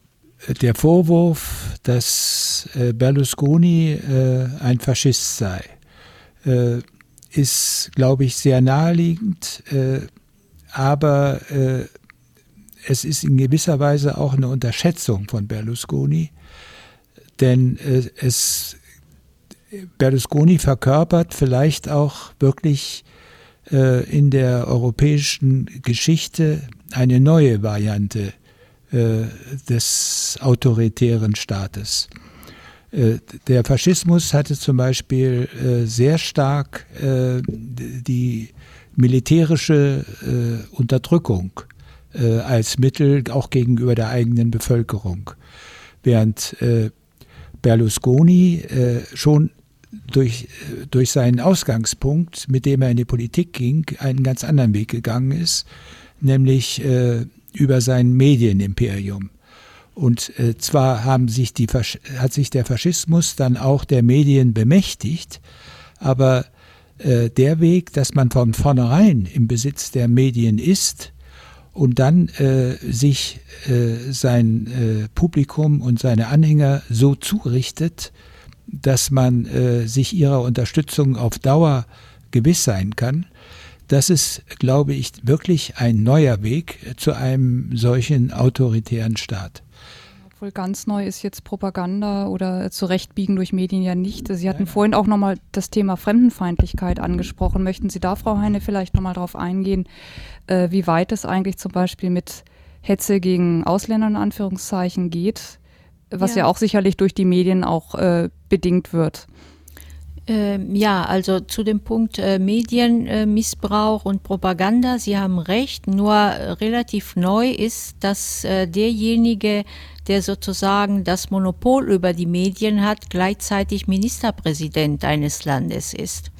der Vorwurf, dass äh, Berlusconi äh, ein Faschist sei, ist, glaube ich, sehr naheliegend, aber es ist in gewisser Weise auch eine Unterschätzung von Berlusconi, denn es Berlusconi verkörpert vielleicht auch wirklich äh, in der europäischen Geschichte eine neue Variante äh, des autoritären Staates. Äh, der Faschismus hatte zum Beispiel äh, sehr stark äh, die militärische äh, Unterdrückung als Mittel auch gegenüber der eigenen Bevölkerung. Während Berlusconi schon durch, durch seinen Ausgangspunkt, mit dem er in die Politik ging, einen ganz anderen Weg gegangen ist, nämlich äh, über sein Medienimperium. Und äh, zwar haben sich die, hat sich der Faschismus dann auch der Medien bemächtigt, aber äh, der Weg, dass man von vornherein im Besitz der Medien ist und dann äh, sich äh, sein äh, Publikum und seine Anhänger so zurichtet, dass man äh, sich ihrer Unterstützung auf Dauer gewiss sein kann. Das ist, glaube ich, wirklich ein neuer Weg zu einem solchen autoritären Staat. Obwohl ganz neu ist jetzt Propaganda oder Zurechtbiegen durch Medien ja nicht. Sie hatten vorhin auch nochmal das Thema Fremdenfeindlichkeit angesprochen. Möchten Sie da, Frau Heine, vielleicht nochmal darauf eingehen, äh, wie weit es eigentlich zum Beispiel mit Hetze gegen Ausländer in Anführungszeichen geht? was ja, ja auch sicherlich durch die Medien auch äh, bedingt wird. Ähm, ja, also zu dem Punkt äh, Medienmissbrauch und Propaganda, Sie haben recht, nur äh, relativ neu ist, dass äh, derjenige, der sozusagen das Monopol über die Medien hat, gleichzeitig Ministerpräsident eines Landes ist.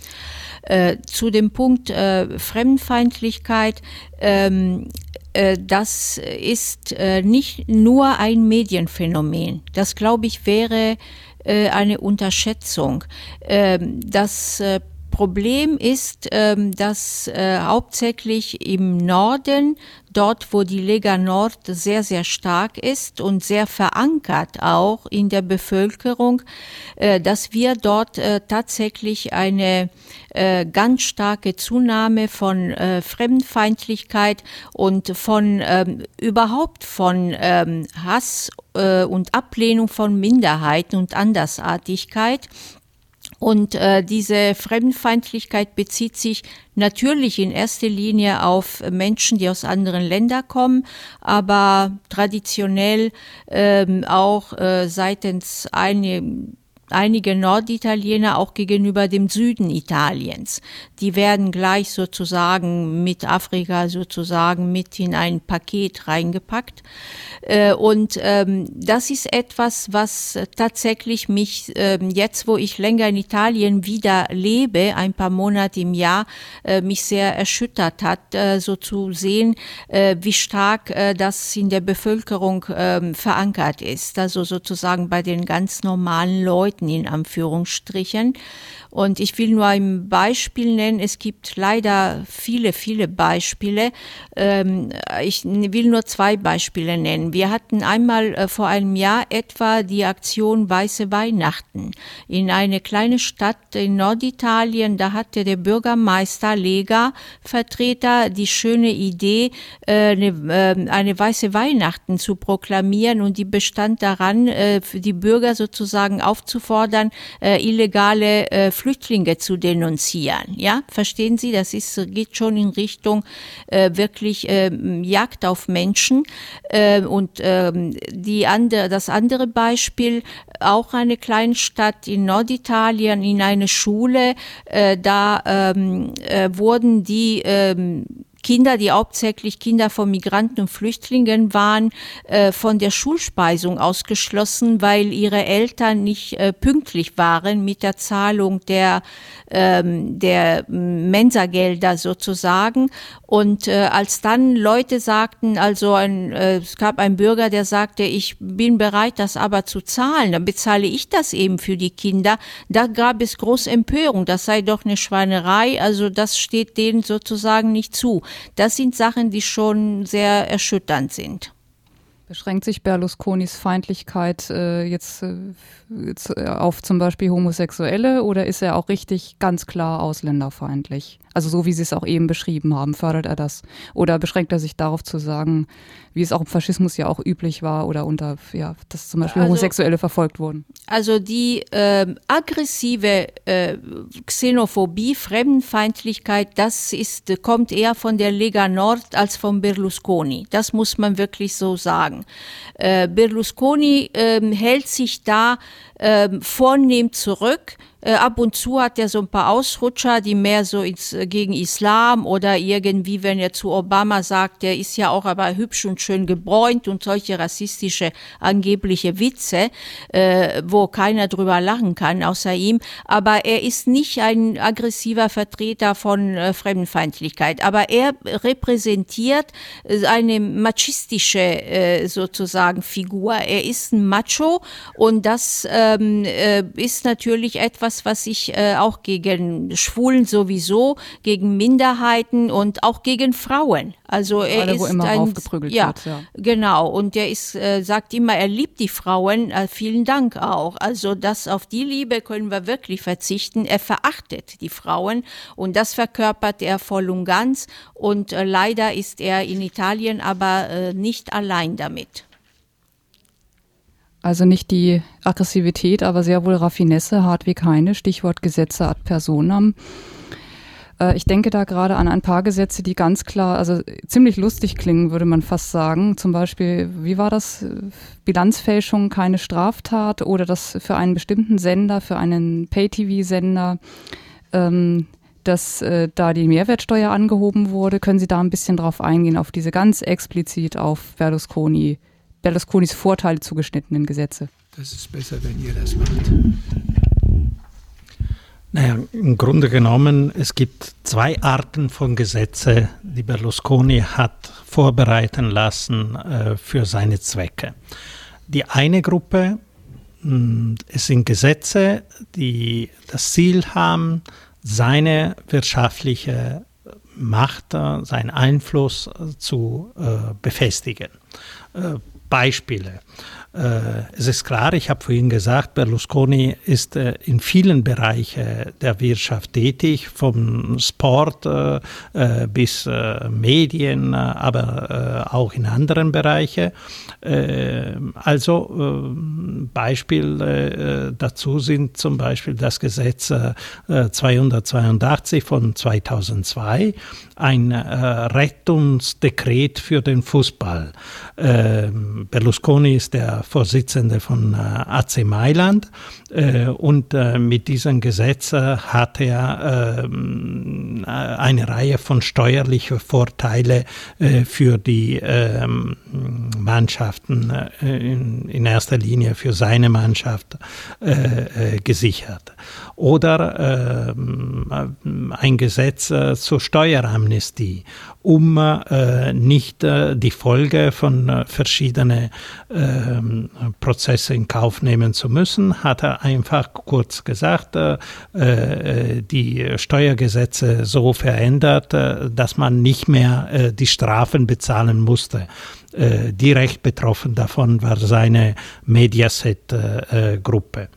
Zu dem Punkt Fremdenfeindlichkeit, ähm, äh, das ist nicht nur ein Medienphänomen. Das, glaube ich, wäre äh, eine Unterschätzung. Ähm, das Problem ist, ähm, dass hauptsächlich im Norden dort, wo die Lega Nord sehr, sehr stark ist und sehr verankert auch in der Bevölkerung, äh, dass wir dort äh, tatsächlich eine äh, ganz starke Zunahme von Fremdenfeindlichkeit und von ähm, überhaupt von ähm, Hass und Ablehnung von Minderheiten und Andersartigkeit. Und äh, diese Fremdenfeindlichkeit bezieht sich natürlich in erster Linie auf Menschen, die aus anderen Ländern kommen, aber traditionell ähm, auch äh, seitens eine, einige Norditaliener auch gegenüber dem Süden Italiens. Die werden gleich sozusagen mit Afrika sozusagen mit in ein Paket reingepackt. Äh, und ähm, das ist etwas, was tatsächlich mich ähm, jetzt, wo ich länger in Italien wieder lebe, ein paar Monate im Jahr, äh, mich sehr erschüttert hat, äh, so zu sehen, wie stark das in der Bevölkerung ähm, verankert ist. Also sozusagen bei den ganz normalen Leuten in Anführungsstrichen. Und ich will nur ein Beispiel nennen. Es gibt leider viele, viele Beispiele. Ähm, ich will nur zwei Beispiele nennen. Wir hatten einmal äh, vor einem Jahr etwa die Aktion Weiße Weihnachten in eine kleine Stadt in Norditalien. Da hatte der Bürgermeister Lega Vertreter die schöne Idee, äh, eine, ähm, eine weiße Weihnachten zu proklamieren und die bestand daran, äh, für die Bürger sozusagen aufzufordern, aufzufordern, äh, illegale äh, Flüchtlinge zu denunzieren. Ja, verstehen Sie? Das ist, geht schon in Richtung äh, wirklich äh, Jagd auf Menschen. Äh, und ähm, die andere, das andere Beispiel, auch eine Kleinstadt in Norditalien, in eine Schule, äh, da ähm, äh, wurden die ähm, Kinder, die hauptsächlich Kinder von Migranten und Flüchtlingen waren, äh, von der Schulspeisung ausgeschlossen, weil ihre Eltern nicht äh, pünktlich waren mit der Zahlung der, ähm, der Mensagelder sozusagen. Und äh, als dann Leute sagten, also ein, äh, es gab einen Bürger, der sagte, ich bin bereit, das aber zu zahlen, dann bezahle ich das eben für die Kinder. Da gab es große Empörung, das sei doch eine Schweinerei, also das steht denen sozusagen nicht zu. Das sind Sachen, die schon sehr erschütternd sind. Beschränkt sich Berlusconis Feindlichkeit äh, jetzt, äh, jetzt äh, auf zum Beispiel Homosexuelle oder ist er auch richtig ganz klar ausländerfeindlich? Also so wie Sie es auch eben beschrieben haben, fördert er das? Oder beschränkt er sich darauf zu sagen, wie es auch im Faschismus ja auch üblich war oder unter, ja, dass zum Beispiel also, Homosexuelle verfolgt wurden? Also die äh, aggressive äh, Xenophobie, Fremdenfeindlichkeit, das ist, kommt eher von der Lega Nord als von Berlusconi. Das muss man wirklich so sagen. Äh, Berlusconi ähm, hält sich da ähm, vornehm zurück äh, ab und zu hat er so ein paar Ausrutscher, die mehr so ins, gegen Islam oder irgendwie, wenn er zu Obama sagt, der ist ja auch aber hübsch und schön gebräunt und solche rassistische angebliche Witze, äh, wo keiner drüber lachen kann außer ihm. Aber er ist nicht ein aggressiver Vertreter von äh, Fremdenfeindlichkeit. Aber er repräsentiert äh, eine machistische äh, sozusagen Figur. Er ist ein Macho und das ähm, äh, ist natürlich etwas, was sich äh, auch gegen Schwulen sowieso, gegen Minderheiten und auch gegen Frauen. Also er Alle, ist ein, ja, wird, ja, genau. Und er ist, äh, sagt immer, er liebt die Frauen. Äh, vielen Dank auch. Also das auf die Liebe können wir wirklich verzichten. Er verachtet die Frauen und das verkörpert er voll und ganz. Und äh, leider ist er in Italien aber äh, nicht allein damit. Also nicht die Aggressivität, aber sehr wohl Raffinesse, Hartwig Heine, Stichwort Gesetze ad personam. Äh, ich denke da gerade an ein paar Gesetze, die ganz klar, also ziemlich lustig klingen, würde man fast sagen. Zum Beispiel, wie war das? Bilanzfälschung keine Straftat oder das für einen bestimmten Sender, für einen Pay-TV-Sender, ähm, dass äh, da die Mehrwertsteuer angehoben wurde. Können Sie da ein bisschen drauf eingehen, auf diese ganz explizit auf Berlusconi Berlusconis Vorteile zugeschnittenen Gesetze. Das ist besser, wenn ihr das macht. Naja, im Grunde genommen, es gibt zwei Arten von Gesetze, die Berlusconi hat vorbereiten lassen äh, für seine Zwecke. Die eine Gruppe, mh, es sind Gesetze, die das Ziel haben, seine wirtschaftliche Macht, äh, seinen Einfluss äh, zu äh, befestigen. Äh, Beispiele. Äh, es ist klar, ich habe vorhin gesagt, Berlusconi ist äh, in vielen Bereichen der Wirtschaft tätig, vom Sport äh, bis Medien, aber auch in anderen Bereichen. Also Beispiele dazu sind zum Beispiel das Gesetz 282 von 2002, ein Rettungsdekret für den Fußball. Berlusconi ist der Vorsitzende von äh, AC Mailand. Äh, und äh, mit diesem Gesetz hat er eine Reihe von steuerlichen Vorteile für die ähm, Mannschaften, in erster Linie für seine Mannschaft, gesichert. Oder ähm, ein Gesetz zur Steueramnestie, um nicht die Folge von verschiedenen Prozesse in Kauf nehmen zu müssen, hat er einfach kurz gesagt, äh, äh, die Steuergesetze so verändert, äh, dass man nicht mehr äh, die Strafen bezahlen musste. Äh, direkt betroffen davon war seine Mediaset-Gruppe.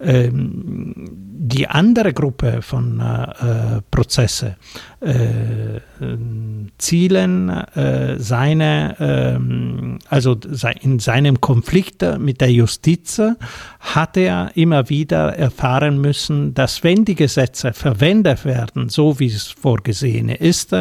Ähm, die andere Gruppe von äh, Prozesse äh, zielen äh, seine, ähm, also in seinem Konflikt mit der Justiz hat er immer wieder erfahren müssen, dass wenn die Gesetze verwendet werden, so wie es vorgesehen ist,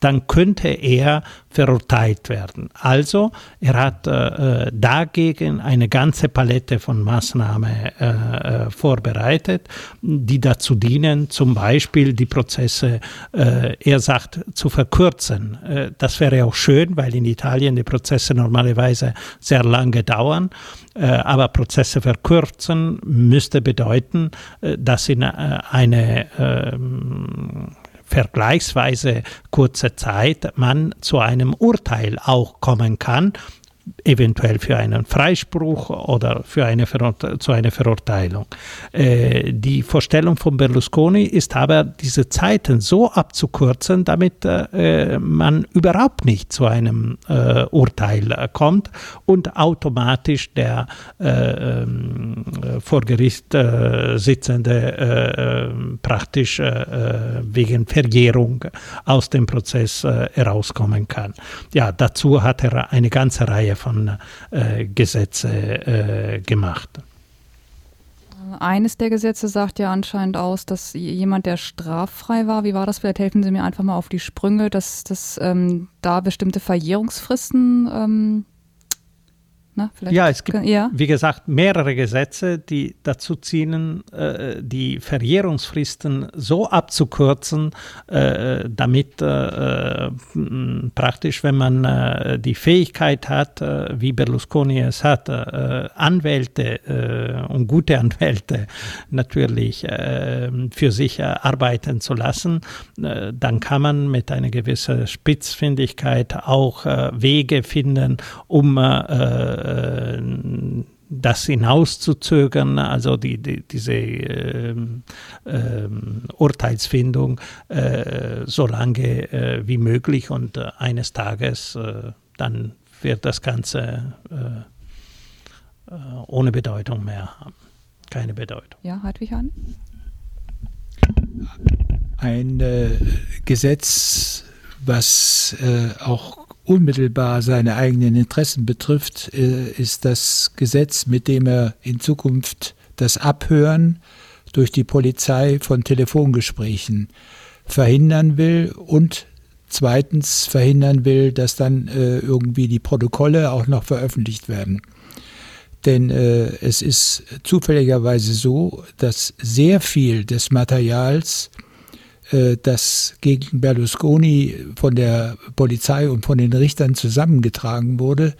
dann könnte er verurteilt werden. Also er hat äh, dagegen eine ganze Palette von Maßnahmen äh, äh, vorbereitet, die dazu dienen, zum Beispiel die Prozesse, äh, er sagt, zu verkürzen. Äh, das wäre auch schön, weil in Italien die Prozesse normalerweise sehr lange dauern. Äh, aber Prozesse verkürzen müsste bedeuten, dass in eine ähm, vergleichsweise kurze Zeit man zu einem Urteil auch kommen kann eventuell für einen Freispruch oder für eine zu einer Verurteilung. Äh, die Vorstellung von Berlusconi ist aber, diese Zeiten so abzukürzen, damit äh, man überhaupt nicht zu einem äh, Urteil kommt und automatisch der äh, ähm, vor Gericht äh, sitzende äh, praktisch wegen Verjährung aus dem Prozess herauskommen kann. Ja, dazu hat er eine ganze Reihe von äh, Gesetze äh, gemacht. Eines der Gesetze sagt ja anscheinend aus, dass jemand, der straffrei war, wie war das? Vielleicht helfen Sie mir einfach mal auf die Sprünge, dass, dass ähm, da bestimmte Verjährungsfristen ähm, na, ja, es gibt, ja. wie gesagt, mehrere Gesetze, die dazu zielen, äh, die Verjährungsfristen so abzukürzen, äh, damit äh, praktisch, wenn man äh, die Fähigkeit hat, äh, wie Berlusconi es hat, äh, Anwälte und gute Anwälte natürlich für sich arbeiten zu lassen, dann kann man mit einer gewissen Spitzfindigkeit auch Wege finden, um äh, das hinauszuzögern, also die, die, diese äh, äh, Urteilsfindung äh, so lange äh, wie möglich und äh, eines Tages dann wird das Ganze ohne Bedeutung mehr haben. Keine Bedeutung. Ja, Hartwig Hahn? Ein Gesetz, was auch unmittelbar seine eigenen Interessen betrifft, äh, ist das Gesetz, mit dem er in Zukunft das Abhören durch die Polizei von Telefongesprächen verhindern will und zweitens verhindern will, dass dann äh, irgendwie die Protokolle auch noch veröffentlicht werden. Denn äh, es ist zufälligerweise so, dass sehr viel des Materials das gegen Berlusconi von der Polizei und von den Richtern zusammengetragen wurde,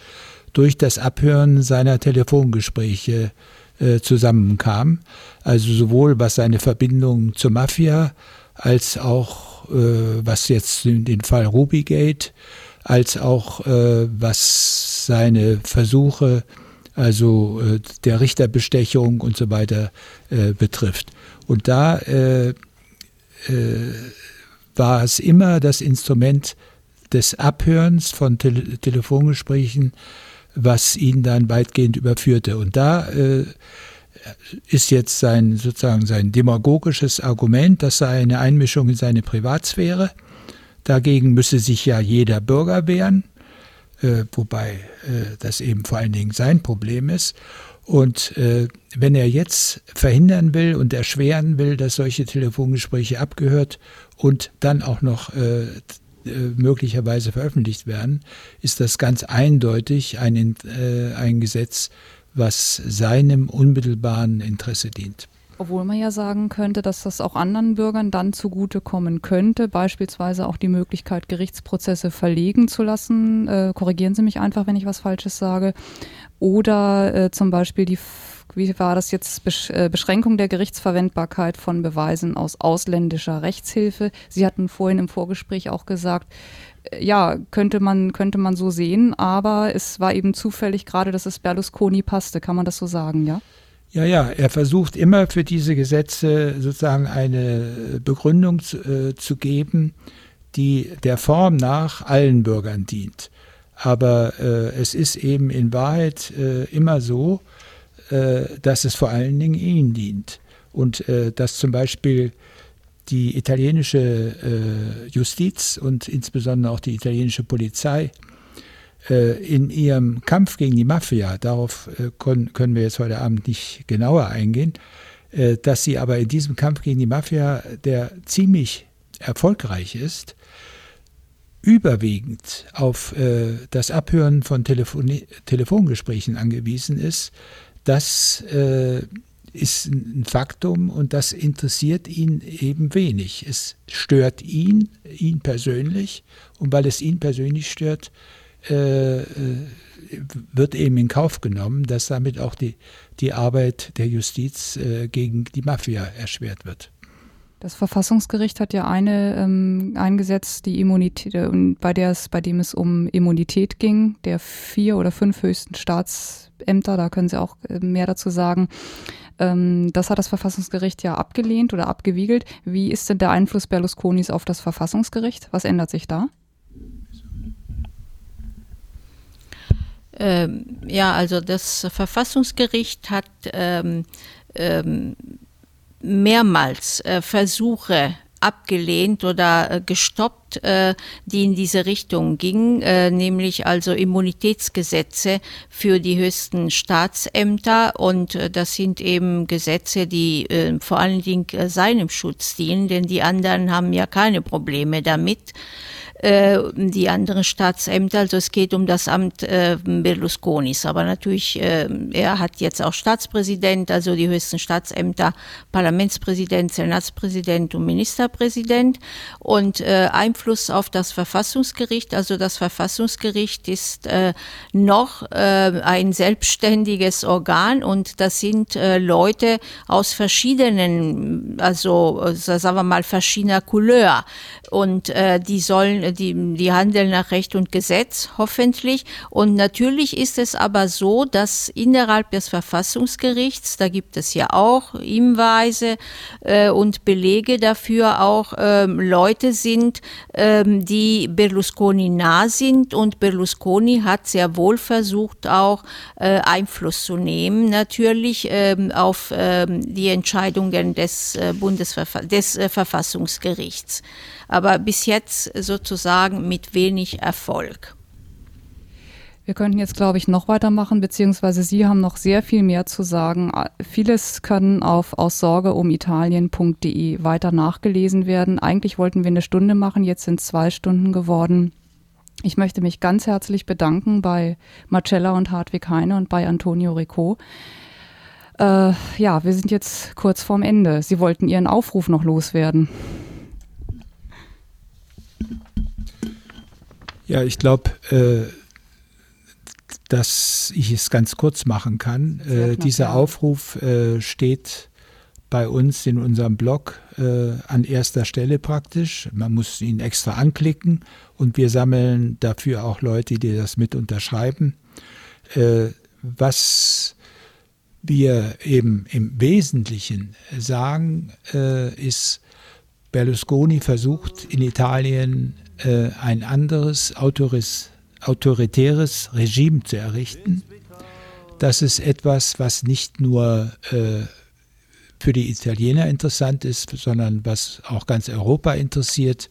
durch das Abhören seiner Telefongespräche äh, zusammenkam. Also sowohl was seine Verbindung zur Mafia als auch äh, was jetzt den Fall Rubygate, als auch äh, was seine Versuche, also äh, der Richterbestechung und so weiter äh, betrifft. Und da äh, äh, war es immer das Instrument des Abhörens von Tele Telefongesprächen, was ihn dann weitgehend überführte. Und da äh, ist jetzt sein sozusagen sein demagogisches Argument, das sei eine Einmischung in seine Privatsphäre. Dagegen müsse sich ja jeder Bürger wehren, äh, wobei äh, das eben vor allen Dingen sein Problem ist. Und äh, wenn er jetzt verhindern will und erschweren will, dass solche Telefongespräche abgehört und dann auch noch äh, äh, möglicherweise veröffentlicht werden, ist das ganz eindeutig ein, äh, ein Gesetz, was seinem unmittelbaren Interesse dient. Obwohl man ja sagen könnte, dass das auch anderen Bürgern dann zugutekommen könnte, beispielsweise auch die Möglichkeit, Gerichtsprozesse verlegen zu lassen. Äh, korrigieren Sie mich einfach, wenn ich was Falsches sage. Oder äh, zum Beispiel die, wie war das jetzt, Besch äh, Beschränkung der Gerichtsverwendbarkeit von Beweisen aus ausländischer Rechtshilfe. Sie hatten vorhin im Vorgespräch auch gesagt, äh, ja, könnte man, könnte man so sehen, aber es war eben zufällig gerade, dass es Berlusconi passte. Kann man das so sagen, ja? Ja, ja, er versucht immer für diese Gesetze sozusagen eine Begründung zu, äh, zu geben, die der Form nach allen Bürgern dient. Aber äh, es ist eben in Wahrheit äh, immer so, äh, dass es vor allen Dingen ihnen dient. und äh, dass zum Beispiel die italienische äh, Justiz und insbesondere auch die italienische Polizei äh, in ihrem Kampf gegen die Mafia, darauf äh, können wir jetzt heute Abend nicht genauer eingehen, äh, dass sie aber in diesem Kampf gegen die Mafia, der ziemlich erfolgreich ist, überwiegend auf das Abhören von Telefon Telefongesprächen angewiesen ist, das ist ein Faktum und das interessiert ihn eben wenig. Es stört ihn, ihn persönlich und weil es ihn persönlich stört, äh, äh, wird eben in Kauf genommen, dass damit auch die, die Arbeit der Justiz äh, gegen die Mafia erschwert wird. Das Verfassungsgericht hat ja eine ähm, eingesetzt, die Immunität, äh, bei der es, bei dem es um Immunität ging, der vier oder fünf höchsten Staatsämter, da können Sie auch äh, mehr dazu sagen. Ähm, das hat das Verfassungsgericht ja abgelehnt oder abgewiegelt. Wie ist denn der Einfluss Berlusconis auf das Verfassungsgericht? Was ändert sich da? Ähm, ja, also das Verfassungsgericht hat ähm, ähm, mehrmals äh, Versuche abgelehnt oder äh, gestoppt, äh, die in diese Richtung gingen, äh, nämlich also Immunitätsgesetze für die höchsten Staatsämter. Und das sind eben Gesetze, die vor allen Dingen seinem Schutz dienen, denn die anderen haben ja keine Probleme damit äh, die anderen Staatsämter. Also es geht um das Amt äh, Berlusconis. Aber natürlich, äh, er hat jetzt auch Staatspräsident, also die höchsten Staatsämter, Parlamentspräsident, Senatspräsident und Ministerpräsident. Und Einfluss auf das Verfassungsgericht. Also das Verfassungsgericht ist noch ein selbstständiges Organ und das sind Leute aus verschiedenen, also sagen wir mal verschiedener Couleur. Und äh, die sollen die, die handeln nach Recht und Gesetz, hoffentlich. Und natürlich ist es aber so, dass innerhalb des Verfassungsgerichts, da gibt es ja auch Hinweise äh, und Belege dafür, auch ähm, Leute sind, ähm, die Berlusconi nah sind. Und Berlusconi hat sehr wohl versucht, auch äh, Einfluss zu nehmen, natürlich ähm, auf ähm, die Entscheidungen des, äh, Bundesverfa des äh, Verfassungsgerichts aber bis jetzt sozusagen mit wenig Erfolg. Wir könnten jetzt, glaube ich, noch weitermachen, beziehungsweise Sie haben noch sehr viel mehr zu sagen. Vieles können auf aussorgeumitalien.de weiter nachgelesen werden. Eigentlich wollten wir eine Stunde machen, jetzt sind zwei Stunden geworden. Ich möchte mich ganz herzlich bedanken bei Marcella und Hartwig Heine und bei Antonio Rico. Äh, ja, wir sind jetzt kurz vorm Ende. Sie wollten Ihren Aufruf noch loswerden. Ja, ich glaube, äh, dass ich es ganz kurz machen kann. Äh, dieser ja. Aufruf äh, steht bei uns in unserem Blog äh, an erster Stelle praktisch. Man muss ihn extra anklicken und wir sammeln dafür auch Leute, die das mit unterschreiben. Äh, was wir eben im Wesentlichen sagen, äh, ist, Berlusconi versucht in Italien äh, ein anderes autoris, autoritäres Regime zu errichten. Das ist etwas, was nicht nur äh, für die Italiener interessant ist, sondern was auch ganz Europa interessiert.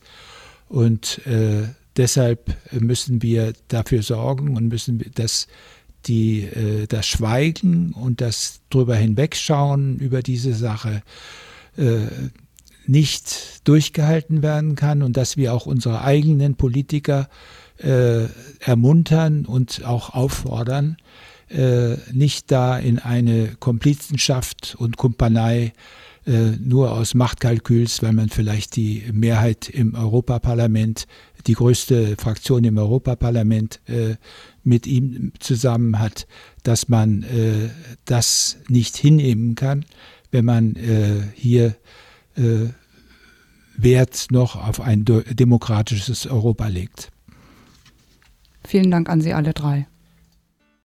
Und äh, deshalb müssen wir dafür sorgen und müssen, dass die, äh, das Schweigen und das drüber hinwegschauen über diese Sache äh, nicht durchgehalten werden kann und dass wir auch unsere eigenen Politiker äh, ermuntern und auch auffordern, äh, nicht da in eine Komplizenschaft und Kumpanei äh, nur aus Machtkalküls, weil man vielleicht die Mehrheit im Europaparlament, die größte Fraktion im Europaparlament äh, mit ihm zusammen hat, dass man äh, das nicht hinnehmen kann, wenn man äh, hier äh, Wert noch auf ein demokratisches Europa legt. Vielen Dank an Sie alle drei.